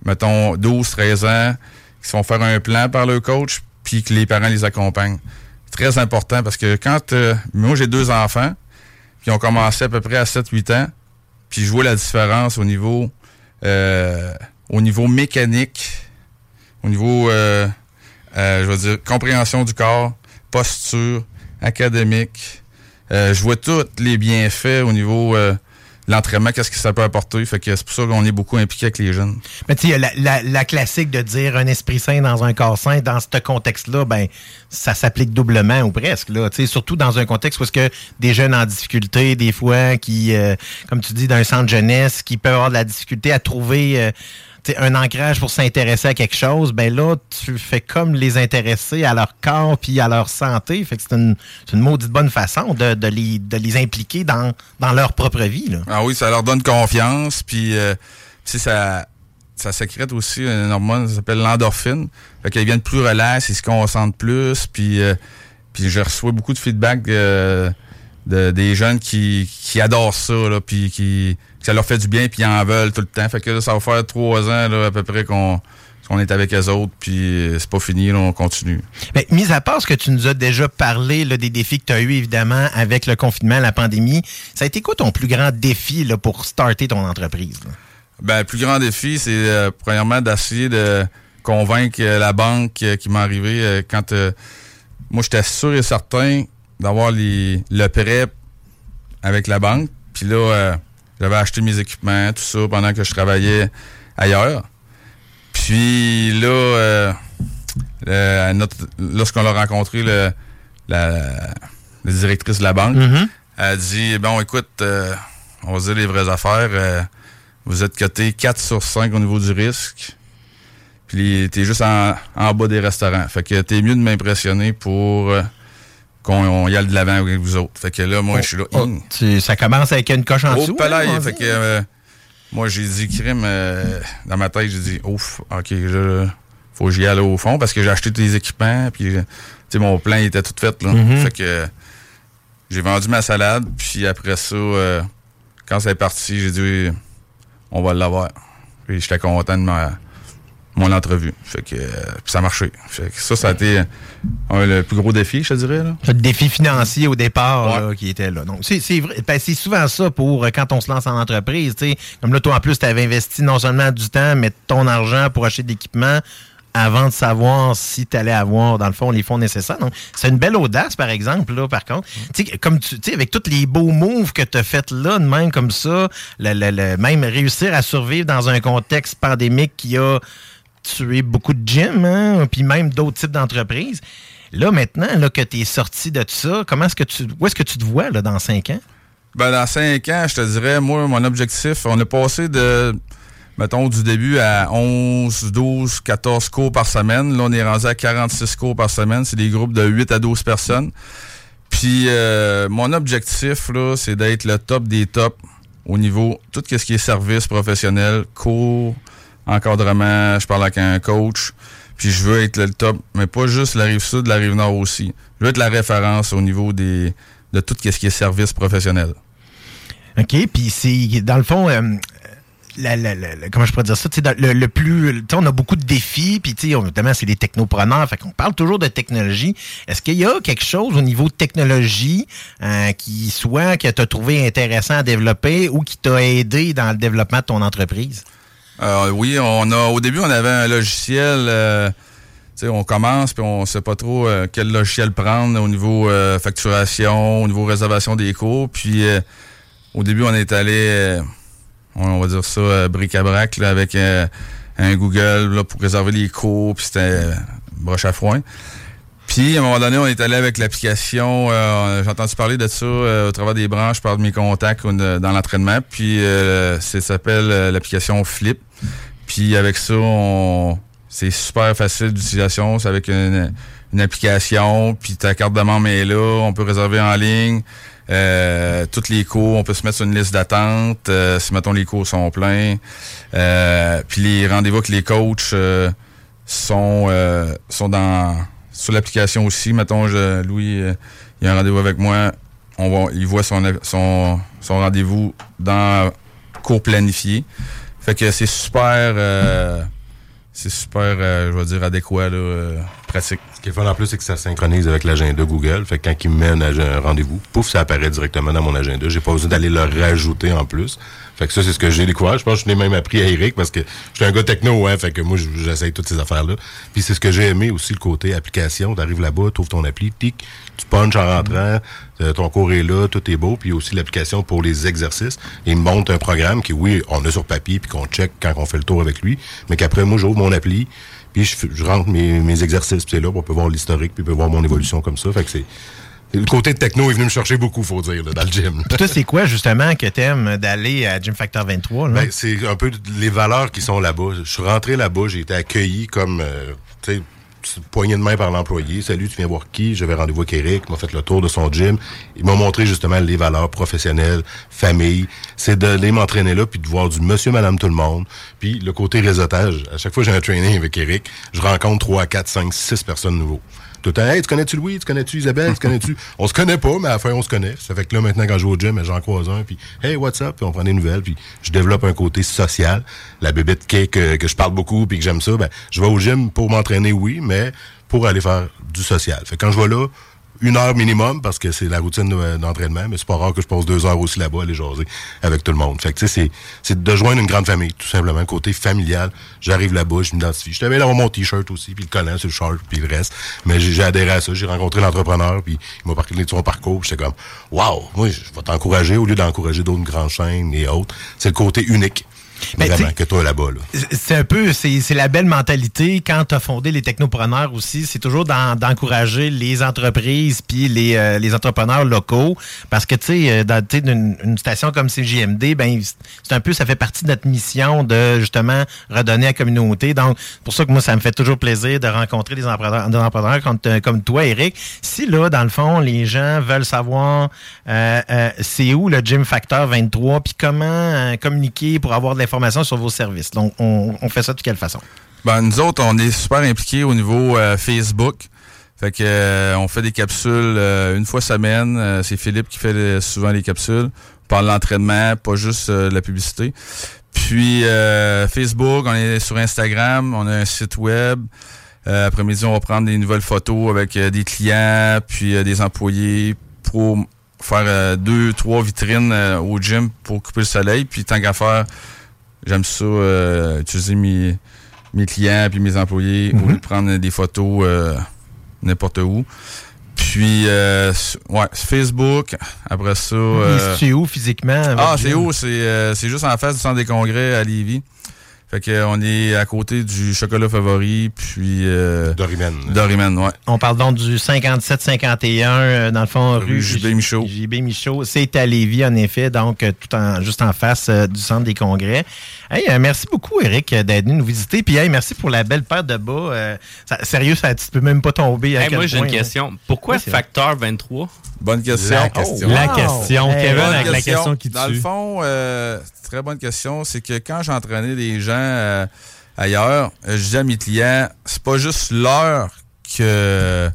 mettons, 12, 13 ans, qui se font faire un plan par leur coach, puis que les parents les accompagnent. Très important parce que quand... euh, moi, j'ai deux enfants, qui ont commencé à peu près à 7-8 ans, puis je vois la différence au niveau... euh, au niveau mécanique, au niveau, euh, je veux dire, compréhension du corps, posture, académique. Je vois tous les bienfaits au niveau l'entraînement, qu'est-ce que ça peut apporter? Fait que c'est pour ça qu'on est beaucoup impliqué avec les jeunes. Mais tu sais, la, la, la classique de dire un esprit sain dans un corps sain, dans ce contexte-là, ben ça s'applique doublement ou presque. Là, surtout dans un contexte où est-ce que des jeunes en difficulté, des fois, qui, euh, comme tu dis, d'un centre jeunesse, qui peuvent avoir de la difficulté à trouver euh, un ancrage pour s'intéresser à quelque chose, ben là, tu fais comme les intéresser à leur corps puis à leur santé. Fait que c'est une, une maudite bonne façon de, de, les, de les impliquer dans, dans leur propre vie. Là. Ah oui, ça leur donne confiance, puis euh, ça, ça sécrète aussi une hormone, ça s'appelle l'endorphine. Fait qu'ils viennent plus relax, ils se concentrent plus, puis euh, je reçois beaucoup de feedback euh, de, des jeunes qui, qui adorent ça, là, puis qui que ça leur fait du bien, puis ils en veulent tout le temps. Fait que là, ça va faire trois ans là, à peu près qu'on qu'on est avec eux autres, puis euh, c'est pas fini, là, on continue. Mais mis à part ce que tu nous as déjà parlé là, des défis que tu as eu évidemment avec le confinement, la pandémie, ça a été quoi ton plus grand défi là, pour starter ton entreprise? là? Ben, le plus grand défi, c'est euh, premièrement d'essayer de convaincre euh, la banque euh, qui m'est arrivé euh, quand euh, moi j'étais sûr et certain d'avoir les le prêt avec la banque. Puis là, euh, j'avais acheté mes équipements, tout ça, pendant que je travaillais ailleurs. Puis là, euh, le- notre- lorsqu'on l'a rencontré, le, la, la directrice de la banque, elle a dit Bon, écoute, euh, on va dire les vraies affaires. euh, vous êtes coté 4 sur 5 au niveau du risque. Puis t'es juste en, en bas des restaurants. Fait que t'es mieux de m'impressionner pour qu'on on y aille de l'avant avec vous autres. Fait que là, moi, Oh, je suis là. oh, tu- ça commence avec une coche en Au dessous. palais, hein, fait que euh, moi j'ai dit crime euh, dans ma tête, j'ai dit ouf, ok, je, faut que j'y aille au fond parce que j'ai acheté tous les équipements, puis euh, tu sais mon plan était tout fait là. Mhm. Fait que j'ai vendu ma salade, puis après ça, euh, quand c'est parti, j'ai dit on va l'avoir. Puis j'étais content de ma mon entrevue. Fait que euh, ça a marché. Fait que ça, ça a été euh, le plus gros défi, je te dirais. Là. Le défi financier au départ là, qui était là. Donc, c'est c'est vrai. ben, c'est souvent ça pour euh, quand on se lance en entreprise. tu sais. Comme là, toi, en plus, tu avais investi non seulement du temps, mais ton argent pour acheter de l'équipement avant de savoir si tu allais avoir, dans le fond, les fonds nécessaires. Donc, c'est une belle audace, par exemple, là, par contre. Tu sais, comme tu tu sais, avec tous les beaux moves que tu as fait là, de même comme ça, le- le- le- même réussir à survivre dans un contexte pandémique qui a tué beaucoup de gyms, hein, puis même d'autres types d'entreprises. Là, maintenant, là, que tu es sorti de tout ça, comment est-ce que tu, où est-ce que tu te vois là, dans cinq ans? Ben, dans cinq ans, je te dirais, moi, mon objectif, on est passé de, mettons, du début à 11, 12, 14 cours par semaine. Là, on est rendu à 46 cours par semaine. C'est des groupes de 8 à 12 personnes. Puis, euh, mon objectif, là, c'est d'être le top des tops au niveau tout ce qui est service professionnel, cours, encadrement, je parle avec un coach. Puis je veux être le top, mais pas juste la rive sud, la rive nord aussi. Je veux être la référence au niveau des de tout ce qui est service professionnel. OK, puis c'est, dans le fond, euh, comment je pourrais dire ça, le, le plus, on a beaucoup de défis, puis notamment, c'est des technopreneurs, fait qu'on parle toujours de technologie. Est-ce qu'il y a quelque chose au niveau de technologie euh, qui soit que tu as trouvé intéressant à développer ou qui t'a aidé dans le développement de ton entreprise? Euh, oui, on a au début on avait un logiciel. euh, on commence puis on sait pas trop euh, quel logiciel prendre au niveau euh, facturation, au niveau réservation des cours. Puis au début on est allé, on va dire ça, bric-à-brac avec un Google là, pour réserver les cours. Puis c'était broche à foin. Puis, à un moment donné, on est allé avec l'application. euh, J'ai entendu parler de ça au travers des branches par mes contacts dans l'entraînement. Puis, euh, ça s'appelle l'application Flip. Puis, avec ça, on c'est super facile d'utilisation. C'est avec une, une application. Puis, ta carte de membre est là. On peut réserver en ligne. Euh, tous les cours, on peut se mettre sur une liste d'attente. euh, si, mettons, les cours sont pleins. Euh, puis, les rendez-vous avec les coachs euh, sont, euh, sont dans sur l'application aussi. Mettons, je, Louis, euh, il a un rendez-vous avec moi. On il voit son, son, son rendez-vous dans cours planifié. Fait que c'est super, euh, c'est super, euh, je vais dire, adéquat, là, euh, pratique. Ce qui est fun en plus, c'est que ça synchronise avec l'agenda Google. Fait que quand il me met un, un rendez-vous, pouf, ça apparaît directement dans mon agenda. J'ai pas besoin d'aller le rajouter en plus. Fait que ça, c'est ce que j'ai découvert. Je pense que je l'ai même appris à Eric parce que je suis un gars techno, hein. Fait que moi, j'essaye toutes ces affaires-là. Puis c'est ce que j'ai aimé aussi, le côté application. T'arrives là-bas, tu ouvres ton appli, tic, tu punches en rentrant, euh, ton cours est là, tout est beau. Puis aussi l'application pour les exercices. Il me montre un programme qui, oui, on a sur papier puis qu'on check quand on fait le tour avec lui. Mais qu'après, moi, j'ouvre mon appli, puis je rentre mes, mes exercices, puis c'est là, on peut voir l'historique, puis on peut voir mon évolution comme ça. Fait que c'est. Le côté de techno est venu me chercher beaucoup, faut dire, là, dans le gym. Puis toi, c'est quoi, justement, que t'aimes d'aller à Gym Factor 23? Là? Ben, c'est un peu les valeurs qui sont là-bas. Je suis rentré là-bas, j'ai été accueilli comme, euh, tu sais, petite poignée de main par l'employé. Salut, tu viens voir qui? J'avais rendez-vous avec Eric, il m'a fait le tour de son gym. Il m'a montré justement les valeurs professionnelles, famille. C'est d'aller m'entraîner là, puis de voir du monsieur, madame, tout le monde. Puis le côté réseautage. À chaque fois que j'ai un training avec Eric, je rencontre 3, 4, 5, 6 personnes nouveaux. Tout le temps, hey, tu connais-tu Louis? Tu connais-tu Isabelle? Tu connais-tu? on se connaît pas, mais à la fin, on se connaît. Ça fait que là, maintenant, quand je vais au gym, j'en croise un, puis hey, what's up? Puis on prend des nouvelles, puis je développe un côté social. La bébête que, que, que je parle beaucoup, puis que j'aime ça, ben, je vais au gym pour m'entraîner, oui, mais pour aller faire du social. Fait que quand je vais là, une heure minimum, parce que c'est la routine de- d'entraînement, mais c'est pas rare que je passe deux heures aussi là-bas à aller jaser avec tout le monde. Fait que, tu sais, c'est- de joindre une grande famille, tout simplement. Le côté familial, j'arrive là-bas, je m'identifie. Je t'avais d'avoir mon t-shirt aussi, puis le collant sur le short, puis le reste. Mais j'ai adhéré à ça. J'ai rencontré l'entrepreneur, puis il m'a parlé de son parcours, j'étais comme, wow, moi, je vais t'encourager au lieu d'encourager d'autres grandes chaînes et autres. C'est le côté unique. Ben, que toi là-bas. Là. C'est un peu, c'est c'est la belle mentalité quand tu as fondé les technopreneurs aussi. C'est toujours d'en- d'encourager les entreprises puis les, euh, les entrepreneurs locaux. Parce que, tu sais, euh, dans une, une station comme CGMD, ben, c'est un peu, ça fait partie de notre mission de justement redonner à la communauté. Donc, pour ça que moi, ça me fait toujours plaisir de rencontrer des entrepreneurs, des entrepreneurs comme, comme toi, Eric. Si là, dans le fond, les gens veulent savoir euh, euh, c'est où le Gym Factor 23 puis comment euh, communiquer pour avoir de l'information sur vos services. Donc, on, fait ça de quelle façon? Ben, nous autres, on est super impliqués au niveau euh, Facebook. Fait que euh, on fait des capsules euh, une fois semaine. C'est Philippe qui fait souvent les capsules. On parle l'entraînement, pas juste de la publicité. Puis Facebook, on est sur Instagram, on a un site web. Après-midi, on va prendre des nouvelles photos avec des clients, puis des employés pour faire deux, trois vitrines au gym pour couper le soleil. Puis tant qu'à faire, j'aime ça euh, utiliser mes, mes clients puis mes employés au lieu de prendre des photos euh, n'importe où. Puis, euh, ouais, Facebook. Après ça. euh, c'est où physiquement? ah, c'est où? C'est c'est juste en face du centre des congrès à Lévis. Fait que euh, on est à côté du chocolat favori, puis... Euh, Dorimen. Dorimen, ouais. On parle donc du 57-51, euh, dans le fond, rue, Rue JB Michaud. JB Michaud. C'est à Lévis, en effet, donc euh, tout en, juste en face euh, du centre des congrès. Hey, euh, merci beaucoup, Eric, euh, d'être venu nous visiter. Puis, hey, merci pour la belle paire de bas. Euh, ça- sérieux, ça, tu peux même pas tomber. à Hey, quel moi, j'ai une question. Pourquoi Oui, facteur 23? Bonne question. La question. Oh, La question. Hey, Kevin bonne avec la question qui Dans tue. le fond, euh, très bonne question. C'est que quand j'entraînais des gens euh, ailleurs, euh, je disais à mes clients, c'est pas juste l'heure que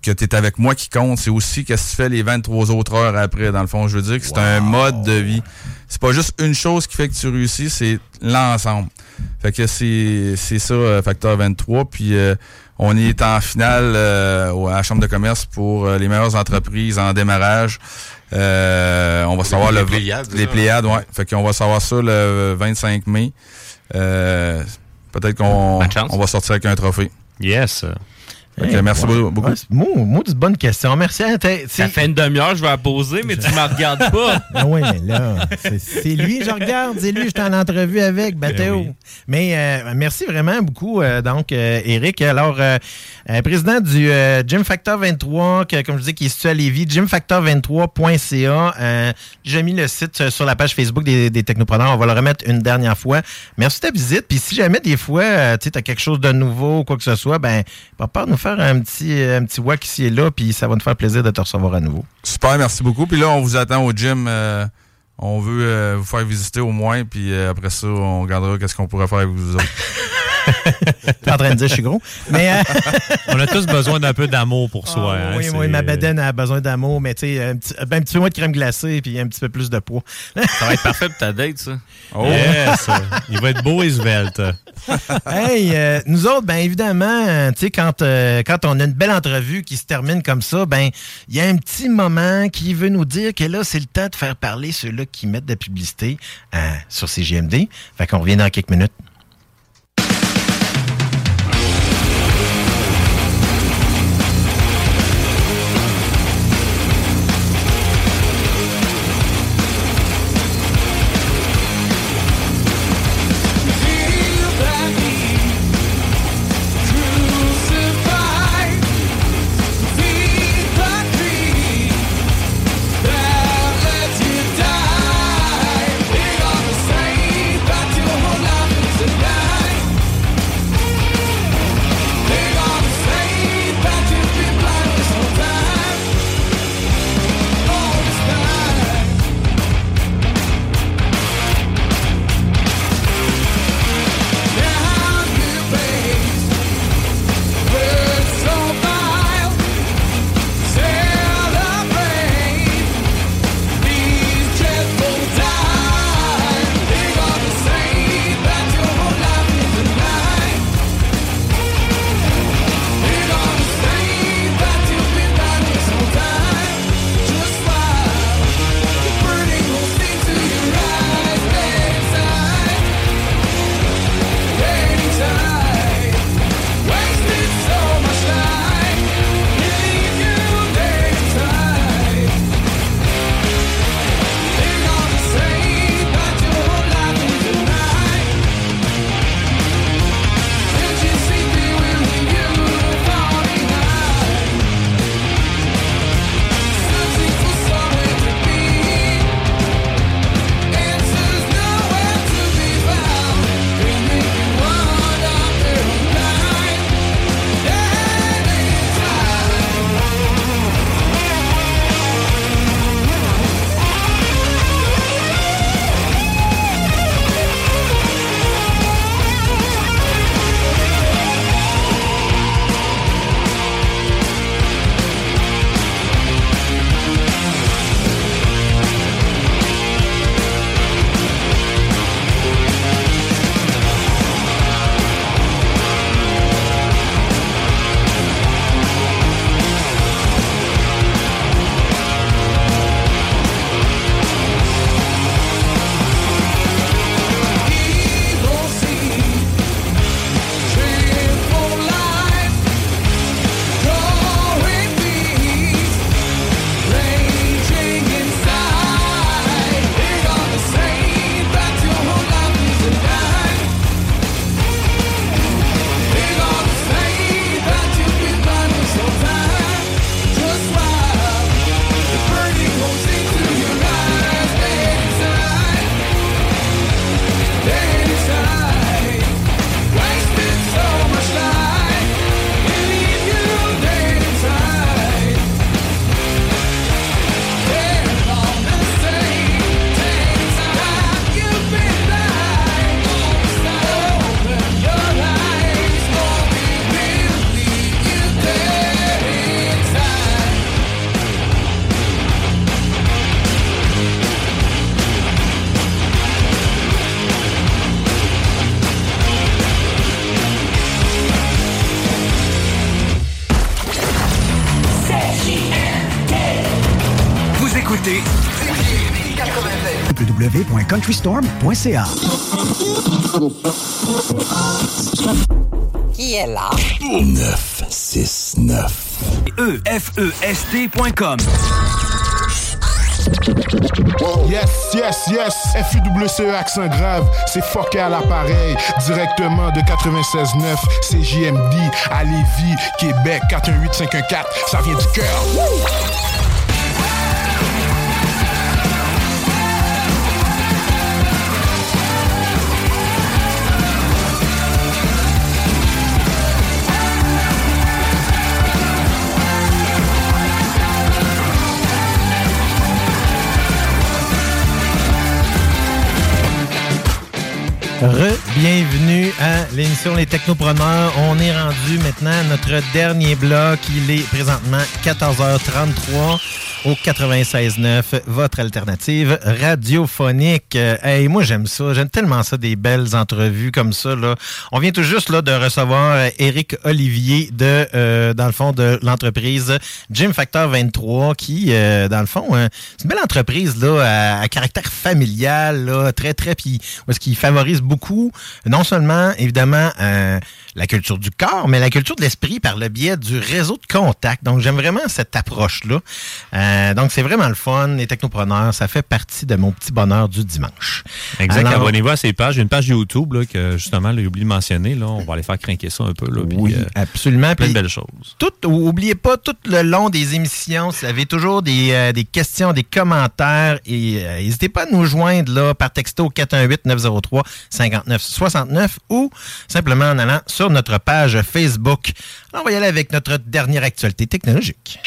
que tu es avec moi qui compte, c'est aussi qu'est-ce que tu fais les 23 autres heures après. Dans le fond, je veux dire que c'est un mode de vie. C'est pas juste une chose qui fait que tu réussis, c'est l'ensemble. Fait que c'est c'est ça, euh, facteur 23. Puis euh, on est en finale euh, à la Chambre de commerce pour euh, les meilleures entreprises en démarrage. Euh, on va savoir les le Pléiades, les? Pléiades, ouais. Fait qu'on va savoir ça le 25 mai. Euh, Peut-être qu'on on va sortir avec un trophée. Yes. Merci ouais. beaucoup. Ouais, moi, moi, c'est une bonne question. Merci. Hein, Ça fait une demi-heure, je vais la poser, mais tu me regardes pas. [LAUGHS] Ah oui, mais là, c'est- lui, je regarde, c'est lui, j'étais en entrevue avec, Batéo. Mais euh, merci vraiment beaucoup, euh, donc, euh, Eric. Alors, euh, euh, président du euh, Gym Factor 23, que, comme je disais, qui est situé à Lévis, gymfactor23.ca. Euh, J'ai mis le site sur la page Facebook des, des technopreneurs. On va le remettre une dernière fois. Merci de ta visite. Puis si jamais, des fois, euh, tu as quelque chose de nouveau ou quoi que ce soit, ben, pas peur de nous faire un petit, un petit wack ici et là, puis ça va nous faire plaisir de te recevoir à nouveau. Super, merci beaucoup. Puis là, on vous attend au gym. euh, on veut euh, vous faire visiter au moins. Puis euh, après ça, on regardera qu'est-ce qu'on pourrait faire avec vous autres. [LAUGHS] [LAUGHS] T'es en train de dire que je suis gros. Mais, euh, [LAUGHS] On a tous besoin d'un peu d'amour pour soi. Ah, hein, oui, oui, ma bedaine a besoin d'amour, mais tu sais, un petit, ben, un petit peu moins de crème glacée puis un petit peu plus de poids. [LAUGHS] Ça va être parfait pour ta date, ça. Oh. Yes. Il va être beau et svelte. hey, euh, nous autres, ben évidemment, euh, tu sais, quand, euh, quand on a une belle entrevue qui se termine comme ça, ben il y a un petit moment qui veut nous dire que là, c'est le temps de faire parler ceux-là qui mettent de la publicité euh, sur CGMD. Fait qu'on revient dans quelques minutes. www.countrystorm.ca. Qui est là? 969. EFEST.com Yes, yes, yes. FUWCE E accent grave. C'est fucké à l'appareil. Directement de 96.9. C'est JMD à Lévis, Québec. 418-514. Ça vient du cœur. Re-bienvenue à l'émission Les Technopreneurs. On est rendu maintenant à notre dernier bloc. Il est présentement 14h33 au 96.9, votre alternative radiophonique. Euh, hey, moi, j'aime ça. J'aime tellement ça, des belles entrevues comme ça. Là. On vient tout juste là, de recevoir euh, Éric Olivier de, euh, dans le fond, de l'entreprise Gym Factor 23 qui, dans le fond, hein, c'est une belle entreprise là, à, caractère familial, là, très, très, puis est-ce qu'il favorise beaucoup, non seulement, évidemment, la culture du corps, mais la culture de l'esprit par le biais du réseau de contact. Donc, j'aime vraiment cette approche-là. Euh, donc, c'est vraiment le fun. Les technopreneurs, ça fait partie de mon petit bonheur du dimanche. Exact. Abonnez-vous à ces pages. J'ai une page YouTube là, que justement, j'ai oublié de mentionner. Là. On va aller faire craquer ça un peu. Là, Oui, euh, absolument. plein de belles choses. tout, ou- oubliez pas, tout le long des émissions, si vous avez toujours des, euh, des questions, des commentaires, et euh, n'hésitez pas à nous joindre là, par texto 418-903-5969 ou simplement en allant sur notre page Facebook. Alors, on va y aller avec notre dernière actualité technologique.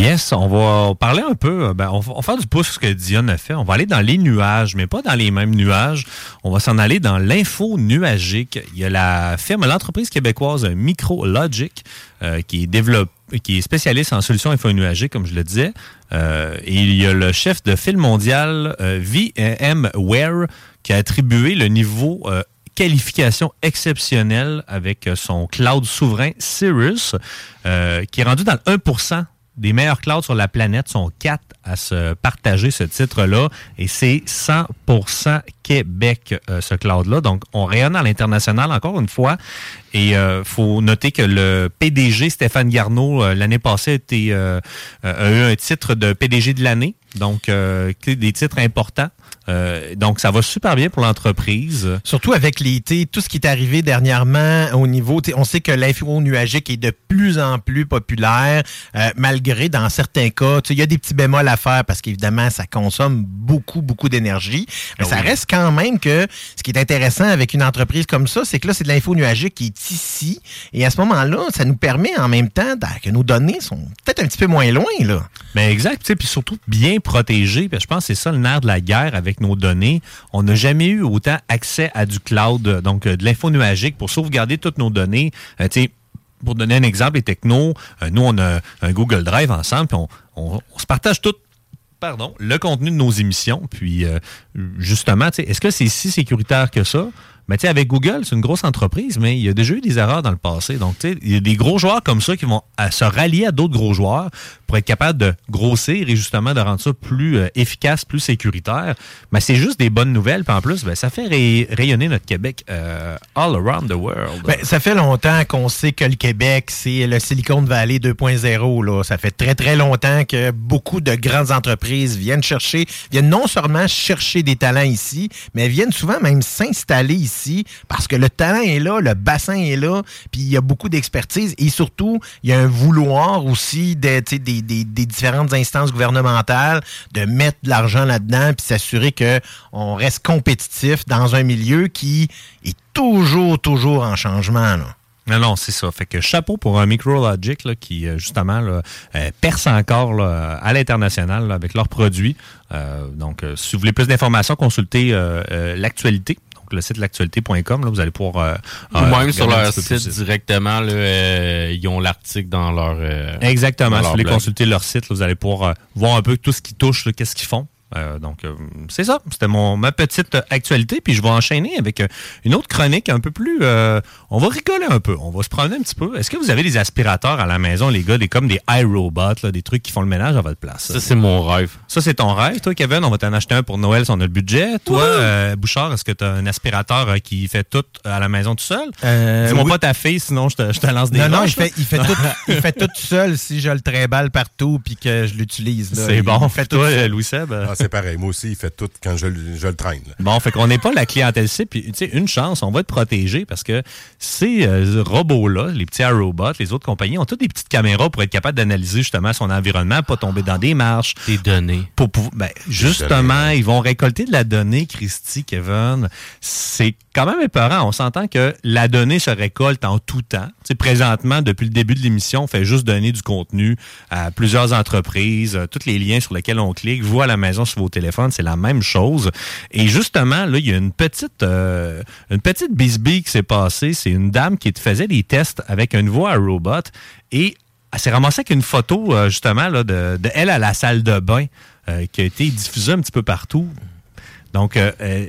Yes, on va parler un peu, ben, on, va, faire du pouce sur ce que Dion a fait. On va aller dans les nuages, mais pas dans les mêmes nuages. On va s'en aller dans l'info nuagique. Il y a la firme, l'entreprise québécoise MicroLogic euh, qui développe, qui est spécialiste en solutions info-nuagiques, comme je le disais. Euh, et il y a le chef de file mondial euh, VMware qui a attribué le niveau euh, qualification exceptionnelle avec euh, son cloud souverain Cirrus, euh, qui est rendu dans le 1 des meilleurs clouds sur la planète sont quatre à se partager ce titre-là et c'est 100% Québec euh, ce cloud-là. Donc on rayonne à l'international encore une fois et euh, faut noter que le PDG Stéphane Garneau euh, l'année passée euh, a eu un titre de PDG de l'année. Donc des titres importants. Euh, donc ça va super bien pour l'entreprise. Surtout avec sais, tout ce qui est arrivé dernièrement au niveau, on sait que l'info nuagique est de plus en plus populaire, euh, malgré dans certains cas, il y a des petits bémols à faire parce qu'évidemment, ça consomme beaucoup, beaucoup d'énergie. Mais ça reste quand même que ce qui est intéressant avec une entreprise comme ça, c'est que là, c'est de l'info nuagique qui est ici. Et à ce moment-là, ça nous permet en même temps que nos données sont peut-être un petit peu moins loin, là. Ben exact, puis surtout bien protégé. Puis je pense que c'est ça le nerf de la guerre avec nos données. On n'a jamais eu autant accès à du cloud, donc euh, de l'info nuagique pour sauvegarder toutes nos données. Euh, pour donner un exemple, les technos, euh, nous on a un Google Drive ensemble, puis on, se partage tout. Pardon, le contenu de nos émissions. Puis, euh, justement, est-ce que c'est si sécuritaire que ça? Mais sais, avec Google, c'est une grosse entreprise, mais il y a déjà eu des erreurs dans le passé. Donc, il y a des gros joueurs comme ça qui vont à se rallier à d'autres gros joueurs pour être capables de grossir et justement de rendre ça plus euh, efficace, plus sécuritaire. Mais c'est juste des bonnes nouvelles. Puis en plus, ben, ça fait ray- rayonner notre Québec euh, all around the world. Ben, ça fait longtemps qu'on sait que le Québec, c'est le Silicon Valley 2.0. Là. Ça fait très, très longtemps que beaucoup de grandes entreprises viennent chercher, viennent non seulement chercher des talents ici, mais viennent souvent même s'installer ici parce que le talent est là, le bassin est là, puis il y a beaucoup d'expertise et surtout, il y a un vouloir aussi des, tu sais, des, différentes instances gouvernementales de mettre de l'argent là-dedans puis s'assurer qu'on reste compétitif dans un milieu qui est toujours, toujours en changement. Là. Non, non, c'est ça. Fait que chapeau pour un MicroLogic là, qui, euh, justement, euh, perce encore là, à l'international avec leurs produits. Euh, donc, euh, si vous voulez plus d'informations, consultez euh, euh, l'actualité. Le site l'actualité.com, vous allez pouvoir. euh, Ou euh, même sur leur site directement, là, euh, ils ont l'article dans leur. Exactement. dans Si leur vous voulez blog. consulter leur site, là, vous allez pouvoir voir un peu tout ce qui touche, qu'est-ce qu'ils font. Euh, donc, euh, c'est ça. C'était mon ma petite actualité. Puis je vais enchaîner avec euh, une autre chronique un peu plus. euh, on va rigoler un peu. On va se promener un petit peu. Est-ce que vous avez des aspirateurs à la maison, les gars, des comme des iRobots, là, des trucs qui font le ménage à votre place? Ça, c'est mon rêve. Ça, c'est ton rêve. Toi, Kevin, on va t'en acheter un pour Noël si on a le budget. Toi, euh, Bouchard, est-ce que tu as un aspirateur euh, qui fait tout à la maison tout seul? Euh, Dis-moi oui. pas ta fille, sinon je te, je te lance des Non, non, il fait, il, fait tout, il fait tout seul si je le trimballe partout puis que je l'utilise. là. C'est Il bon. fait Fait tout toi, seul. Louis Seb. Ah, c'est pareil. Moi aussi, il fait tout quand je, le- je le traîne. là. Bon, fait qu'on n'est pas la clientèle cible. Puis, tu sais, une chance, on va être protégé parce que ces euh, robots-là, les petits robots, les autres compagnies, ont toutes des petites caméras pour être capables d'analyser justement son environnement, pas tomber dans des marches. Des données. Pour, pouvoir- ben, justement, ils vont récolter de la donnée, Christy, Kevin. C'est quand même épeurant. On s'entend que la donnée se récolte en tout temps. Tu sais, présentement, depuis le début de l'émission, on fait juste donner du contenu à plusieurs entreprises, euh, tous les liens sur lesquels on clique, vous à la maison sur vos téléphones, c'est la même chose. Et justement, là, il y a une petite, euh, une petite bisbille qui s'est passée. C'est une dame qui faisait des tests avec un nouveau robot et elle s'est ramassée avec une photo, euh, justement, là, de, de elle à la salle de bain, euh, qui a été diffusée un petit peu partout. Donc, euh, euh,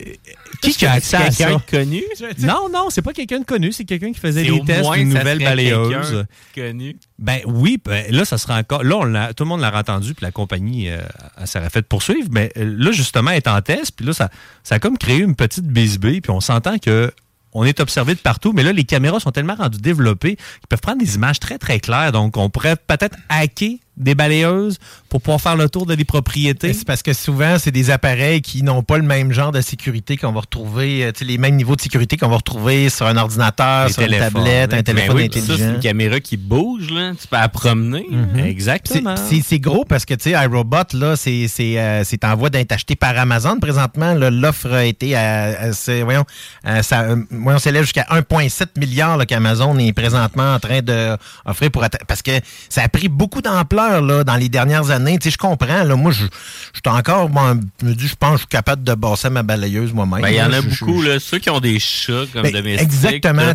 qui qui a accès à ça? quelqu'un de connu? Non, non, c'est pas quelqu'un de connu, c'est quelqu'un qui faisait des tests d'une nouvelle balayeuse. Connu. Ben oui, ben, là, ça sera encore. Là, on l'a- tout le monde l'a entendu, puis la compagnie euh, s'est fait poursuivre. Mais euh, là, justement, elle est en test, puis là, ça, ça a comme créé une petite bisbille, puis on s'entend que. On est observé de partout, mais là, les caméras sont tellement rendues développées qu'ils peuvent prendre des images très, très claires. Donc, on pourrait peut-être hacker des balayeuses pour pouvoir faire le tour de des propriétés? C'est parce que souvent, c'est des appareils qui n'ont pas le même genre de sécurité qu'on va retrouver, euh, tu sais, les mêmes niveaux de sécurité qu'on va retrouver sur un ordinateur, Les sur une tablette, un ben téléphone oui, Ça, c'est intelligent. une caméra qui bouge, là. Tu peux la promener. Mhm. Exactement. C'est- C'est c'est gros parce que, tu sais, iRobot, là, c'est c'est, euh, c'est en voie d'être acheté par Amazon présentement. là. L'offre a été, à, à- c'est- voyons, euh, ça, euh, voyons, s'élève jusqu'à 1,7 milliard là, qu'Amazon est présentement en train d'offrir pour... atta- Parce que ça a pris beaucoup d'ampleur, là, dans les dernières années. Tu sais, je comprends, là, moi, je je suis encore, bon, je me dis, je pense que je suis capable de bosser ma balayeuse moi-même. Ben, il y en a beaucoup, là. Ceux qui ont des chats comme ben, domestiques. Exactement.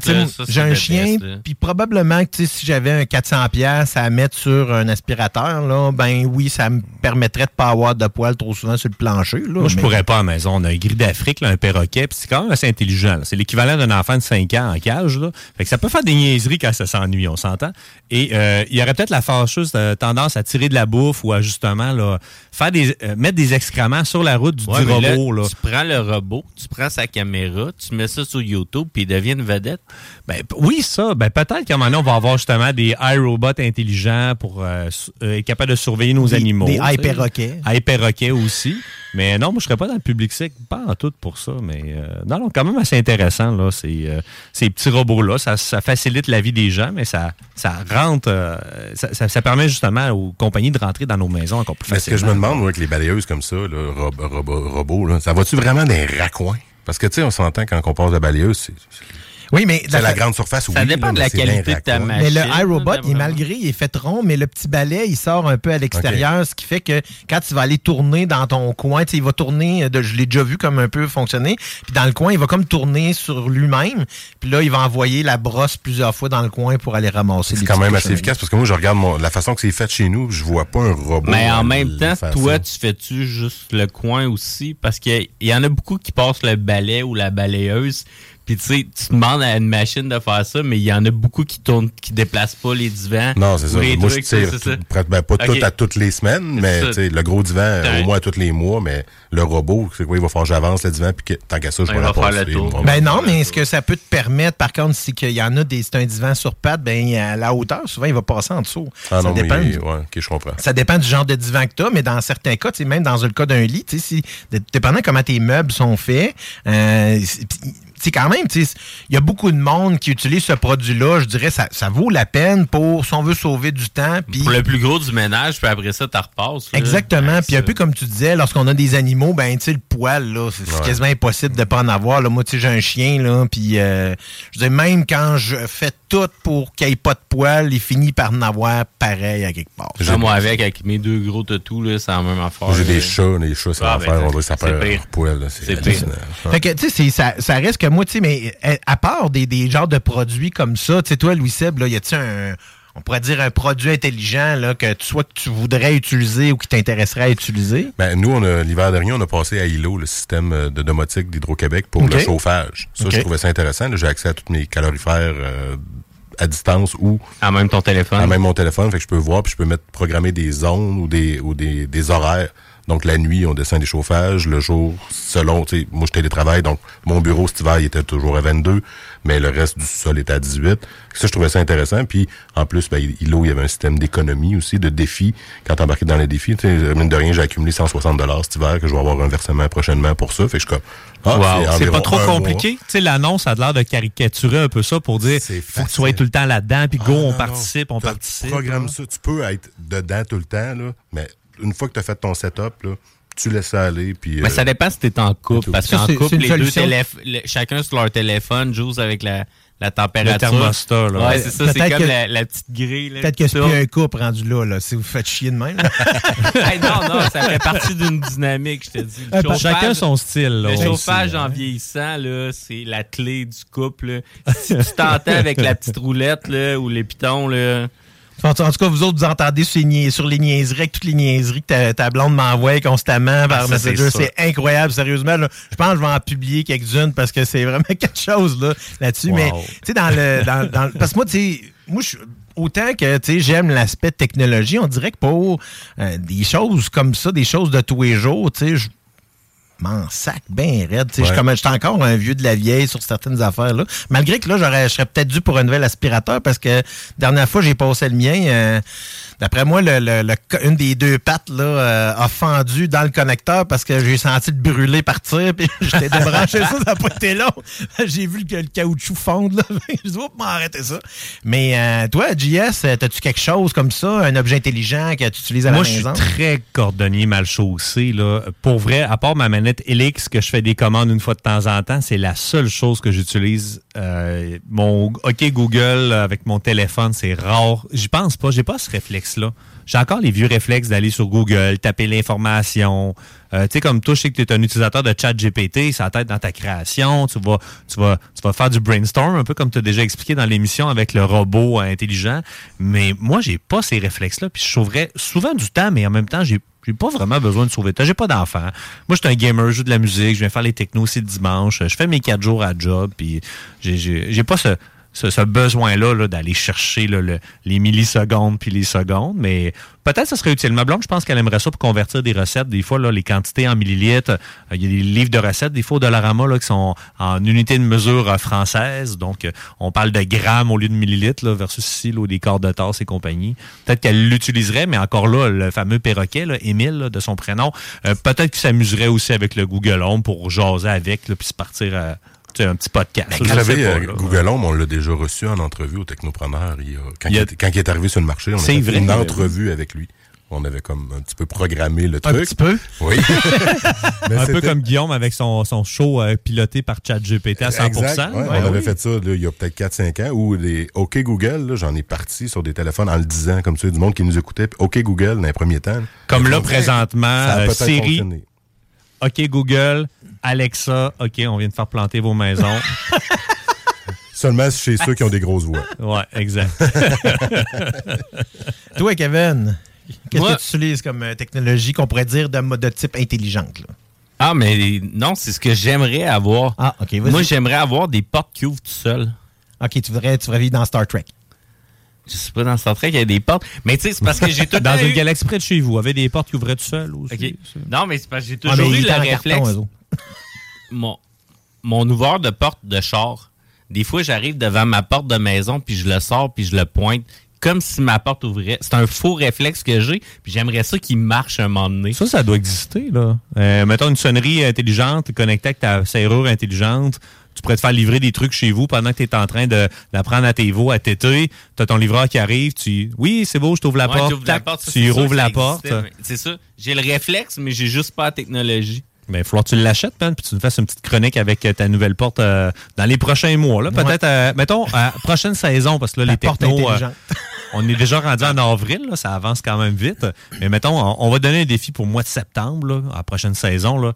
J'ai un chien, puis probablement que tu sais, si j'avais un 400$ piastres à mettre sur un aspirateur, là, ben oui, ça me permettrait de pas avoir de poils trop souvent sur le plancher. Là, Moi, je pourrais pas à la maison. On a un gris d'Afrique, là, un perroquet, puis c'est quand même assez intelligent. là. C'est l'équivalent d'un enfant de 5 ans en cage. Là. Fait que ça peut faire des niaiseries quand ça s'ennuie, on s'entend. Et euh, il y aurait peut-être la fâcheuse euh, tendance à tirer de la bouffe ou à justement là, faire des, euh, mettre des excréments sur la route du, Ouais, du mais là, robot. Là. Tu prends le robot, tu prends sa caméra, tu mets ça sur YouTube, puis il devient une vedette. Ben, oui, ça. Ben, peut-être qu'à un moment donné, on va avoir justement des iRobots intelligents pour euh, euh, être capable de surveiller nos Des- animaux. des iPerroquets. iPerroquets aussi. Mais non, moi, je serais pas dans le public sec, pas en tout pour ça. Mais euh, non, non, quand même assez intéressant, là, ces, ces petits robots-là. Ça, ça facilite la vie des gens, mais ça, ça rentre, ça, ça- ça permet justement aux compagnies de rentrer dans nos maisons encore plus Mais ce que facilement. je me demande, moi, avec les balayeuses comme ça, là, rob- robo- robots, là, ça va-tu vraiment les raccoins? Parce que, tu sais, on s'entend quand on passe de balayeuse, c'est Oui, mais c'est la grande surface, oui. Ça dépend là, de la qualité de ta machine. Mais le iRobot, il malgré, il est fait rond, mais le petit balai, il sort un peu à l'extérieur, ce qui fait que quand tu vas aller tourner dans ton coin, tu sais, il va tourner, euh, de- je l'ai déjà vu comme un peu fonctionner, puis dans le coin, il va comme tourner sur lui-même, puis là, il va envoyer la brosse plusieurs fois dans le coin pour aller ramasser les C'est quand même assez efficace parce que moi, je regarde mon- la façon que c'est fait chez nous, je vois pas un robot. Mais en même temps, toi, tu fais-tu juste le coin aussi? Parce qu'il y en a beaucoup qui passent le balai ou la balayeuse. Puis tu sais, tu demandes à une machine de faire ça, mais il y en a beaucoup qui tournent, qui déplacent pas les divans. Non, c'est ça. les Moi, je tire ça. tout- ben, pas Ok. tout à toutes les semaines, mais ça. tu sais, le gros divan, au moins tous les mois, mais le robot, c'est quoi? Il va falloir que j'avance le divan, puis que, tant qu'à ça, je vais va la faire le passer. Ben non, mais ce que ça peut te permettre, par contre, c'est qu'il y en a des. C'est un divan sur pattes, ben à la hauteur, souvent, il va passer en dessous. Ah ça non, mais, dépend. ouais, ok, je comprends. Ça dépend du genre de divan que tu as, mais dans certains cas, tu sais, même dans le cas d'un lit, tu sais, si, dépendant comment tes meubles sont faits, euh, c'est- quand même, il y a beaucoup de monde qui utilise ce produit-là. Je dirais ça, ça vaut la peine pour, si on veut sauver du temps. Pour le plus gros du ménage, puis après ça, tu repasses. là. Exactement. Puis un peu comme tu disais, lorsqu'on a des animaux, ben tu sais, le poil, là, c'est Ouais. quasiment impossible de pas en avoir. Là. Moi, tu sais, j'ai un chien, là, puis euh, je dire, même quand je fais tout pour qu'il n'y ait pas de poil, il finit par en avoir pareil à quelque part. J'ai moi avec, avec mes deux gros tatous, là, c'est la même affaire. J'ai des chats, les chats, ça Ah, va ben, on dirait que ça c'est perd pire. leur poil. là, C'est C'est pire. Fait que, tu sais, c'est- ça, ça reste que moi, tu sais, mais euh, à part des, des genres de produits comme ça, tu sais, toi, Louis Seb, là, y a-tu un. on pourrait dire un produit intelligent là, que tu- soit que tu voudrais utiliser ou qui t'intéresserait à utiliser? Ben, nous, on a- l'hiver dernier, on a passé à ILO, le système euh, de domotique d'Hydro-Québec, pour le chauffage. Ça, je trouvais ça intéressant. J'ai accès à tous mes calorifères euh, à distance ou... À même ton téléphone. À même mon téléphone. Fait que je peux voir, puis je peux mettre programmer des zones ou des, ou des, des horaires. Donc, la nuit, on descend des chauffages. Le jour, selon, tu sais, moi, je télétravaille. Donc, mon bureau, cet hiver, il était toujours à 22, mais le reste du sol était à 18. Ça, je trouvais ça intéressant. Puis, en plus, ben, ILO, il y avait un système d'économie aussi, de défis. Quand t'embarquais dans les défis, tu sais, mine de rien, j'ai accumulé 160 cet hiver, que je vais avoir un versement prochainement pour ça. Fait que je suis comme, ah, Wow. C'est pas trop compliqué. Tu sais, l'annonce a l'air de caricaturer un peu ça pour dire faut que tu sois tout le temps là-dedans, puis go, on participe, on participe. Programme ça. Tu peux être dedans tout le temps, là, mais une fois que tu as fait ton setup, là, tu laisses ça aller. Puis, Mais euh, ça dépend si t'es en couple. Parce qu'en couple, les deux le- chacun sur leur téléphone joue avec la, la température. Le thermostat, là. Ouais, c'est ça. C'est comme que- la, la petite grille. là, Peut-être que c'est plus un couple rendu là, là, si vous faites chier de même. [LAUGHS] Hey, non, non, ça fait partie d'une dynamique, je te dis. Le chauffage- Chacun son style, là, Le aussi, chauffage hein. en vieillissant, là, c'est la clé du couple. là. Si tu t'entends avec la petite roulette là, ou les pitons, là, En tout cas, vous autres, vous entendez sur les, sur les niaiseries, avec toutes les niaiseries que ta, ta blonde m'envoie constamment par Ah, Messenger. c'est incroyable, sérieusement. là. Je pense que je vais en publier quelques-unes parce que c'est vraiment [LAUGHS] quelque chose là, là-dessus. Wow. Mais, tu sais, dans le. Dans, dans- parce que moi, tu sais, moi, je Autant que tu sais, j'aime l'aspect technologie, on dirait que pour euh, des choses comme ça, des choses de tous les jours, tu sais, je m'en sac bien raide. tu sais. Je Ouais. comme- J'étais encore un vieux de la vieille sur certaines affaires. là. Malgré que là, j'aurais, je serais peut-être dû pour un nouvel aspirateur parce que dernière fois, j'ai passé le mien. euh, D'après moi, le, le- le co- une des deux pattes là, euh, a fendu dans le connecteur parce que j'ai senti le brûler partir. Puis [LAUGHS] j'étais débranché ça, ça n'a pas été long. [LAUGHS] J'ai vu que le caoutchouc fondre. [LAUGHS] Je dis, oups, m'arrêter ça. Mais euh, toi, JS, as-tu quelque chose comme ça, un objet intelligent que tu utilises à Moi, la je suis maison? très cordonnier mal chaussé. Là. Pour vrai, à part ma manette Helix que je fais des commandes une fois de temps en temps, c'est la seule chose que j'utilise. Euh, mon OK Google avec mon téléphone, c'est rare. J'y pense pas. J'ai pas ce J'ai encore les vieux réflexes d'aller sur Google, taper l'information. Euh, tu sais, comme toi, je sais que tu es un utilisateur de chat GPT, ça tête dans ta création. Tu vas, tu vas, tu vas faire du brainstorm, un peu comme tu as déjà expliqué dans l'émission avec le robot euh, intelligent. Mais moi, j'ai pas ces réflexes-là. Puis je sauverais souvent du temps, mais en même temps, j'ai j'ai pas vraiment besoin de sauver le temps. J'ai pas d'enfant. Moi, je suis un gamer, je joue de la musique, je viens faire les technos aussi le dimanche. Je fais mes quatre jours à job, puis j'ai pas ce, ce, ce besoin-là là, d'aller chercher les millisecondes puis les secondes, mais peut-être ça serait utile. Ma blonde, je pense qu'elle aimerait ça pour convertir des recettes. Des fois, là, les quantités en millilitres, euh, il y a des livres de recettes, des fois au Dollarama là, qui sont en unité de mesure euh, française. Donc, euh, on parle de grammes au lieu de millilitres là, versus ici, là, des quarts de tasse et compagnie. Peut-être qu'elle l'utiliserait, mais encore là, le fameux perroquet, là, Émile, de son prénom, peut-être qu'il s'amuserait aussi avec le Google Home pour jaser avec, puis se partir à un petit podcast. Vous Je sais savez, pas, euh, là. Google Home, on l'a déjà reçu en entrevue au Technopreneur. Il y a- quand, Il a- est, quand il est arrivé sur le marché, on a fait vrai, une entrevue avec lui. On avait comme un petit peu programmé le Un truc. petit peu? Oui. [LAUGHS] [LAUGHS] Mais un peu comme Guillaume avec son, son show euh, piloté par ChatGPT à 100%. Exact, ouais, Ouais, on avait fait ça là, il y a peut-être 4-5 ans, où les OK Google, j'en ai parti sur des téléphones en le disant, comme ça, du monde qui nous écoutait. OK Google, dans les premiers temps. Comme là, présentement, euh, Siri, fonctionné. OK Google, Alexa, OK, on vient de faire planter vos maisons. [LAUGHS] Seulement chez ceux qui ont des grosses voix. ouais, exact. [LAUGHS] Toi, Kevin, qu'est-ce que tu utilises comme euh, technologie qu'on pourrait dire de, de type intelligente? là? Ah, mais non, c'est ce que j'aimerais avoir. Ah, OK. Moi, j'aimerais avoir des portes qui ouvrent tout seul. OK, tu voudrais, tu voudrais vivre dans Star Trek. Je sais pas, dans Star Trek, il y a des portes. Mais tu sais, c'est parce que j'ai [LAUGHS] tout Dans une eu- galaxie près de chez vous, avez des portes qui ouvraient tout seul aussi. OK. Non, mais c'est parce que j'ai Ah, toujours mais eu le réflexe. carton. Mon, mon ouvreur de porte de char, des fois, j'arrive devant ma porte de maison, puis je le sors, puis je le pointe, comme si ma porte ouvrait. C'est un faux réflexe que j'ai, puis j'aimerais ça qu'il marche un moment donné. Ça, ça doit exister, là. Euh, mettons une sonnerie intelligente connectée avec ta serrure intelligente. Tu pourrais te faire livrer des trucs chez vous pendant que tu es en train de- d'apprendre à tes veaux à téter. Tu as ton livreur qui arrive. Tu Oui, c'est beau, je t'ouvre la Ouais, porte. la ça, tu rouvres la porte. C'est ça. J'ai le réflexe, mais j'ai juste pas la technologie. Ben, il va falloir que tu l'achètes, man, puis tu nous fasses une petite chronique avec euh, ta nouvelle porte euh, dans les prochains mois. Là. Peut-être, euh, mettons, à prochaine saison, parce que là, les technos, euh, [LAUGHS] on est déjà rendu en avril, là, ça avance quand même vite. Mais mettons, on, on va donner un défi pour le mois de septembre, là, à la prochaine saison. Là.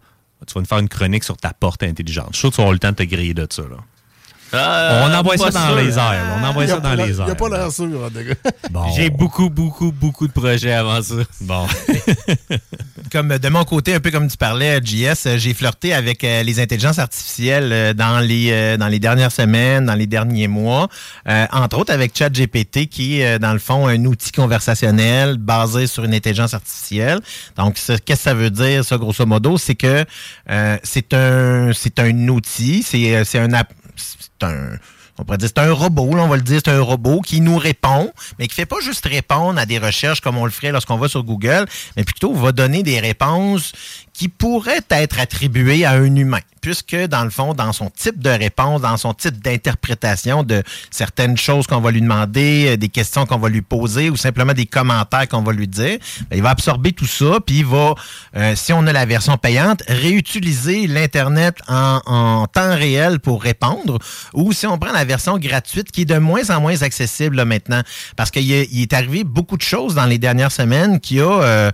Tu vas nous faire une chronique sur ta porte intelligente. Je suis sûr que tu avoir le temps de te griller de ça. Là. Euh, on envoie ça dans sûr. les airs. On envoie ça dans les Il n'y a airs. pas l'air sûr, hein. Bon. J'ai beaucoup, beaucoup, beaucoup de projets avant ça. Bon. [LAUGHS] comme de mon côté, un peu comme tu parlais, JS, euh, j'ai flirté avec euh, les intelligences artificielles dans les euh, dans les dernières semaines, dans les derniers mois, Euh, entre autres avec ChatGPT, qui est euh, dans le fond un outil conversationnel basé sur une intelligence artificielle. Donc, qu'est-ce que ça veut dire, ça, grosso modo, c'est que euh, c'est un c'est un outil, c'est c'est un app- c'est un on pourrait c'est un robot, on va le dire, c'est un robot qui nous répond, mais qui fait pas juste répondre à des recherches comme on le ferait lorsqu'on va sur Google, mais plutôt va donner des réponses qui pourraient être attribuées à un humain, puisque dans le fond, dans son type de réponse, dans son type d'interprétation de certaines choses qu'on va lui demander, euh, des questions qu'on va lui poser ou simplement des commentaires qu'on va lui dire, ben, il va absorber tout ça, puis il va, euh, si on a la version payante, réutiliser l'Internet en, en temps réel pour répondre, ou si on prend la version gratuite qui est de moins en moins accessible là, maintenant, parce qu'il est, il est arrivé beaucoup de choses dans les dernières semaines qui a, euh,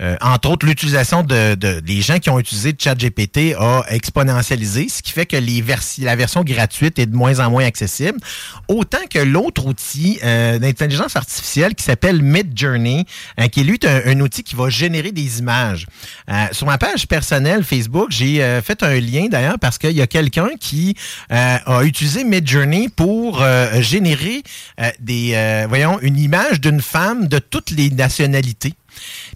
euh, entre autres, l'utilisation de, de les gens qui ont utilisé ChatGPT a exponentialisé, ce qui fait que les la version gratuite est de moins en moins accessible, autant que l'autre outil euh, d'intelligence artificielle qui s'appelle Midjourney, euh, qui est lui un, outil qui va générer des images. Euh, sur ma page personnelle Facebook, j'ai fait un lien d'ailleurs parce qu'il y a quelqu'un qui a utilisé Midjourney pour générer des, voyons, une image d'une femme de toutes les nationalités.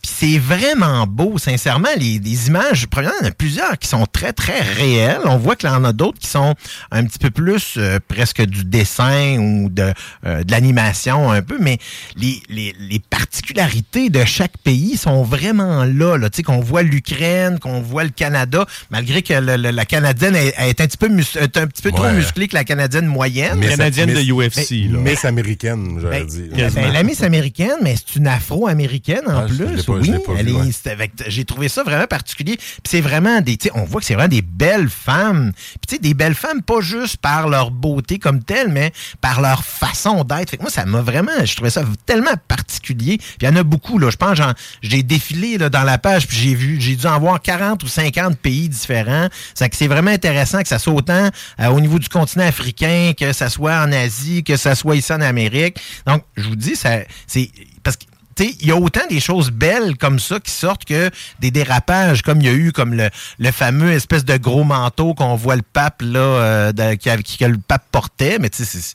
Puis c'est vraiment beau, sincèrement. Les, les images, premièrement, il y en a plusieurs qui sont très, très réelles. On voit qu'il y en a d'autres qui sont un petit peu plus euh, presque du dessin ou de, euh, de l'animation un peu, mais les, les, les particularités de chaque pays sont vraiment là. là. Tu sais, qu'on voit l'Ukraine, qu'on voit le Canada, malgré que le- le- la Canadienne est, est un petit peu, mus- est un petit peu trop musclée que la Canadienne moyenne. Miss- Canadienne de Miss- UFC, là. Miss américaine, j'aurais Ben, dit. ben, la Miss américaine, mais c'est une afro-américaine en Ah, plus. Pas- je oui, l'ai pas elle vu, est- ouais. c'est avec- j'ai trouvé ça vraiment particulier. Puis c'est vraiment des, tu sais, on voit que c'est vraiment des belles femmes. Puis tu sais, des belles femmes pas juste par leur beauté comme telle, mais par leur façon d'être. Fait que moi, ça m'a vraiment, je trouvais ça tellement particulier. Puis il y en a beaucoup là. Je pense, j'en- j'ai défilé là, dans la page, puis j'ai vu, j'ai dû en voir 40 ou 50 pays différents. C'est que c'est vraiment intéressant que ça soit autant euh, au niveau du continent africain, que ça soit en Asie, que ça soit ici en Amérique. Donc, je vous dis, ça, c'est parce que il y a autant des choses belles comme ça qui sortent que des dérapages, comme il y a eu comme le, le fameux espèce de gros manteau qu'on voit le pape là, euh, qui, avait- que le pape portait, mais tu sais,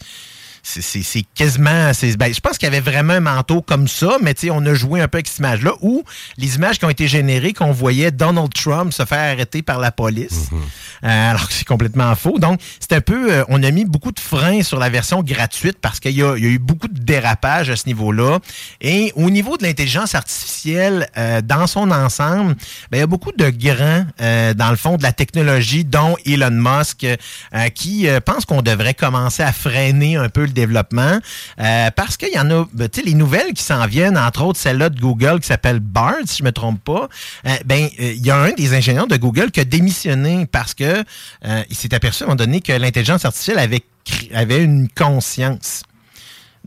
c'est- quasiment. c'est- ben, je pense qu'il y avait vraiment un manteau comme ça, mais tu sais, on a joué un peu avec cette image-là, ou les images qui ont été générées, qu'on voyait Donald Trump se faire arrêter par la police, euh, alors que c'est complètement faux. Donc, c'est un peu. euh, on a mis beaucoup de freins sur la version gratuite parce qu'il y, y a eu beaucoup de dérapages à ce niveau-là. Et au niveau de l'intelligence artificielle, euh, dans son ensemble, ben, il y a beaucoup de grands, dans le fond, de la technologie, dont Elon Musk, qui pense qu'on devrait commencer à freiner un peu le développement. euh, parce qu'il y en a, ben, tu les nouvelles qui s'en viennent, entre autres celle-là de Google qui s'appelle BART, si je me trompe pas, euh, ben, euh, il y a un des ingénieurs de Google qui a démissionné parce que il s'est aperçu à un moment donné que l'intelligence artificielle avait, avait une conscience.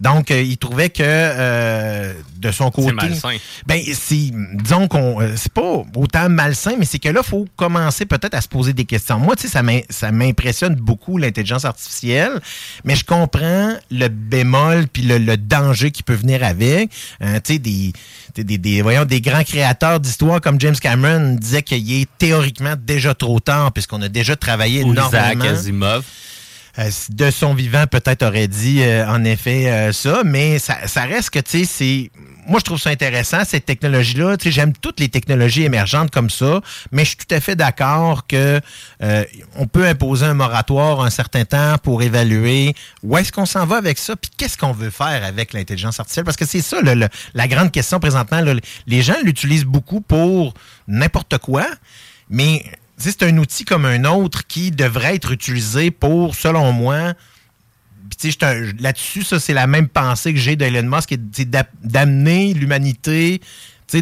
Donc, euh, il trouvait que euh, de son côté. malsain. Ben, c'est, disons qu'on, euh, c'est pas autant malsain, mais c'est que là, il faut commencer peut-être à se poser des questions. Moi, tu sais, ça m'impressionne beaucoup l'intelligence artificielle, mais je comprends le bémol puis le, le danger qui peut venir avec. Euh, tu sais, des, voyons, des grands créateurs d'histoire comme James Cameron disaient qu'il est théoriquement déjà trop tard puisqu'on a déjà travaillé Ou Isaac énormément. Asimov. Euh, de son vivant, peut-être aurait dit euh, en effet euh, ça, mais ça, reste que, tu sais, c'est. Moi, je trouve ça intéressant, cette technologie-là. Tu sais, j'aime toutes les technologies émergentes comme ça, mais je suis tout à fait d'accord que on peut imposer un moratoire un certain temps pour évaluer où est-ce qu'on s'en va avec ça, puis qu'est-ce qu'on veut faire avec l'intelligence artificielle. Parce que c'est ça, le- la grande question présentement. les gens l'utilisent beaucoup pour n'importe quoi, mais c'est un outil comme un autre qui devrait être utilisé pour, selon moi, là-dessus, ça, c'est la même pensée que j'ai d'Elon Musk, d'amener l'humanité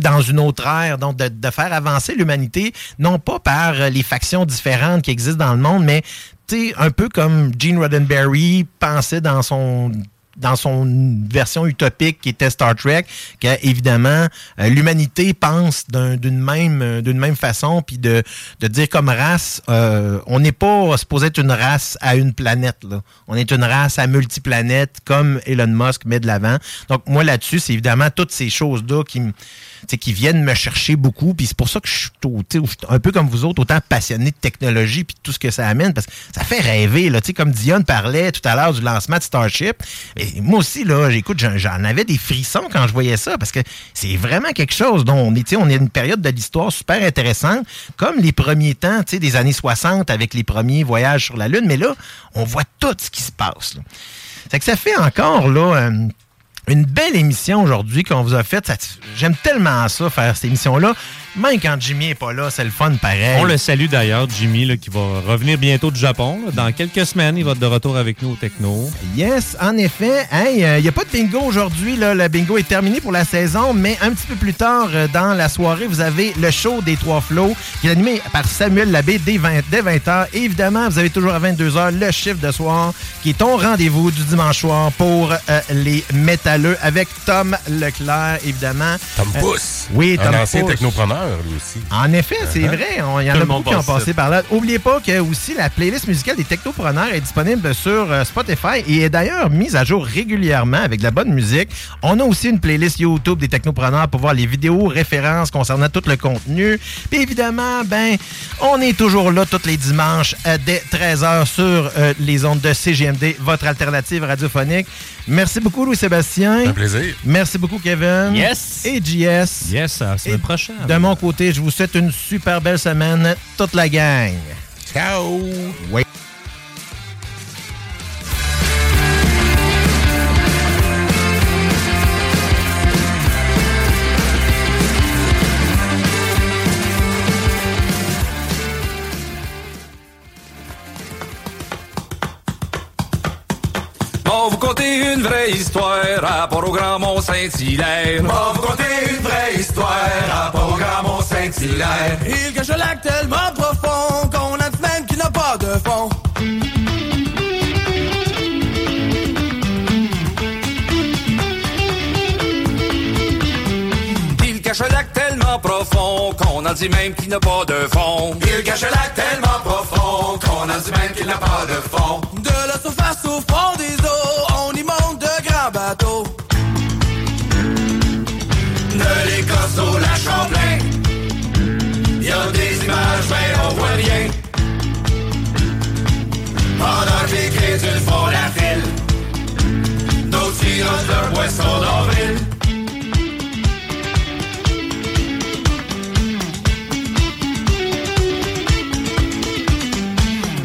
dans une autre ère, donc de, de faire avancer l'humanité, non pas par euh, les factions différentes qui existent dans le monde, mais un peu comme Gene Roddenberry pensait dans son dans son version utopique qui était Star Trek, que évidemment euh, l'humanité pense d'un- d'une même euh, d'une même façon, puis de, de dire comme race, euh, on n'est pas supposé être une race à une planète. Là. On est une race à multiplanètes, comme Elon Musk met de l'avant. Donc moi là-dessus, c'est évidemment toutes ces choses là qui me qui viennent me chercher beaucoup. Puis c'est pour ça que je suis un peu comme vous autres, autant passionné de technologie puis tout ce que ça amène, parce que ça fait rêver. Là, comme Dion parlait tout à l'heure du lancement de Starship. Et moi aussi, là, j'écoute, j'en- avais des frissons quand je voyais ça, parce que c'est vraiment quelque chose dont on est, on est une période de l'histoire super intéressante, comme les premiers temps des années 60 avec les premiers voyages sur la Lune. Mais là, on voit tout ce qui se passe. là. Fait que ça fait encore là. euh, une belle émission aujourd'hui qu'on vous a faite. J'aime tellement ça, faire cette émission-là. Même quand Jimmy est pas là, c'est le fun pareil. On le salue d'ailleurs, Jimmy, là, qui va revenir bientôt du Japon. là. Dans quelques semaines, il va être de retour avec nous au Techno. Yes, en effet. Hey, il n'y a pas de bingo aujourd'hui. Le bingo est terminé pour la saison, mais un petit peu plus tard euh, dans la soirée, vous avez le show des Trois Flots qui est animé par Samuel Labbé dès 20, dès 20h. Et évidemment, vous avez toujours à 22h le chiffre de soir qui est ton rendez-vous du dimanche soir pour euh, les avec Tom Leclerc, évidemment. Tom Euh, Pousse. oui, Tom Un ancien Pousse. technopreneur, lui aussi. En effet, c'est Uh-huh. vrai. On- Il y en Tout a le monde beaucoup qui ont passé ça. par là. Oubliez pas que aussi la playlist musicale des technopreneurs est disponible sur euh, Spotify et est d'ailleurs mise à jour régulièrement avec de la bonne musique. On a aussi une playlist YouTube des technopreneurs pour voir les vidéos, références concernant tout le contenu. Puis évidemment, ben, on est toujours là tous les dimanches euh, dès 13h sur euh, les ondes de CGMD, votre alternative radiophonique. Merci beaucoup, Louis-Sébastien. Un plaisir. Merci beaucoup, Kevin. Yes. Et JS. Yes, à la semaine prochaine. De mon côté, je vous souhaite une super belle semaine, toute la gang. Ciao. Oui. Une vraie histoire à rapport au Grand Mont-Saint-Hilaire. On vous conter une vraie histoire à rapport au Grand Mont-Saint-Hilaire. Il cache un lac tellement profond qu'on a même qui n'a pas de fond. Il cache un lac tellement profond qu'on en dit même qu'il n'a pas de fond. Il cache un lac tellement profond qu'on en dit même qu'il n'a pas de fond. De l'Écosse au lac Champlain, y a des images mais on voit rien. Pendant que les crédules font la file, d'autres sirotent leur.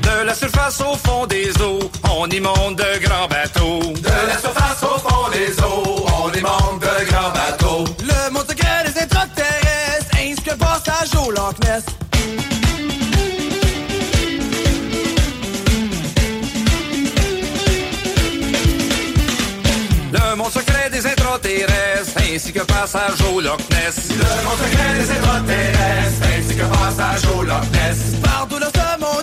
De la surface au fond des eaux, on y monte de grands bateaux. Surface au fond des eaux, on y monte de grands bateaux. Le monde secret des extraterrestres, ainsi que le passage au Loch Ness. Le monde secret des intraterrestres, ainsi que passage au Loch Ness. Le monde secret des intraterrestres, ainsi que passage au Loch Ness. Partout dans ce monde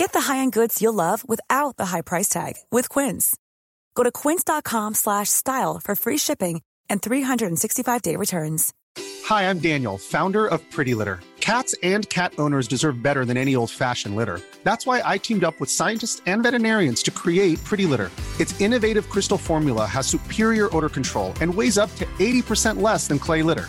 Get the high-end goods you'll love without the high price tag with Quince. Go to quince.com slash style for free shipping and 365-day returns. Hi, I'm Daniel, founder of Pretty Litter. Cats and cat owners deserve better than any old fashioned litter. That's why I teamed up with scientists and veterinarians to create Pretty Litter. Its innovative crystal formula has superior odor control and weighs up to 80% less than clay litter.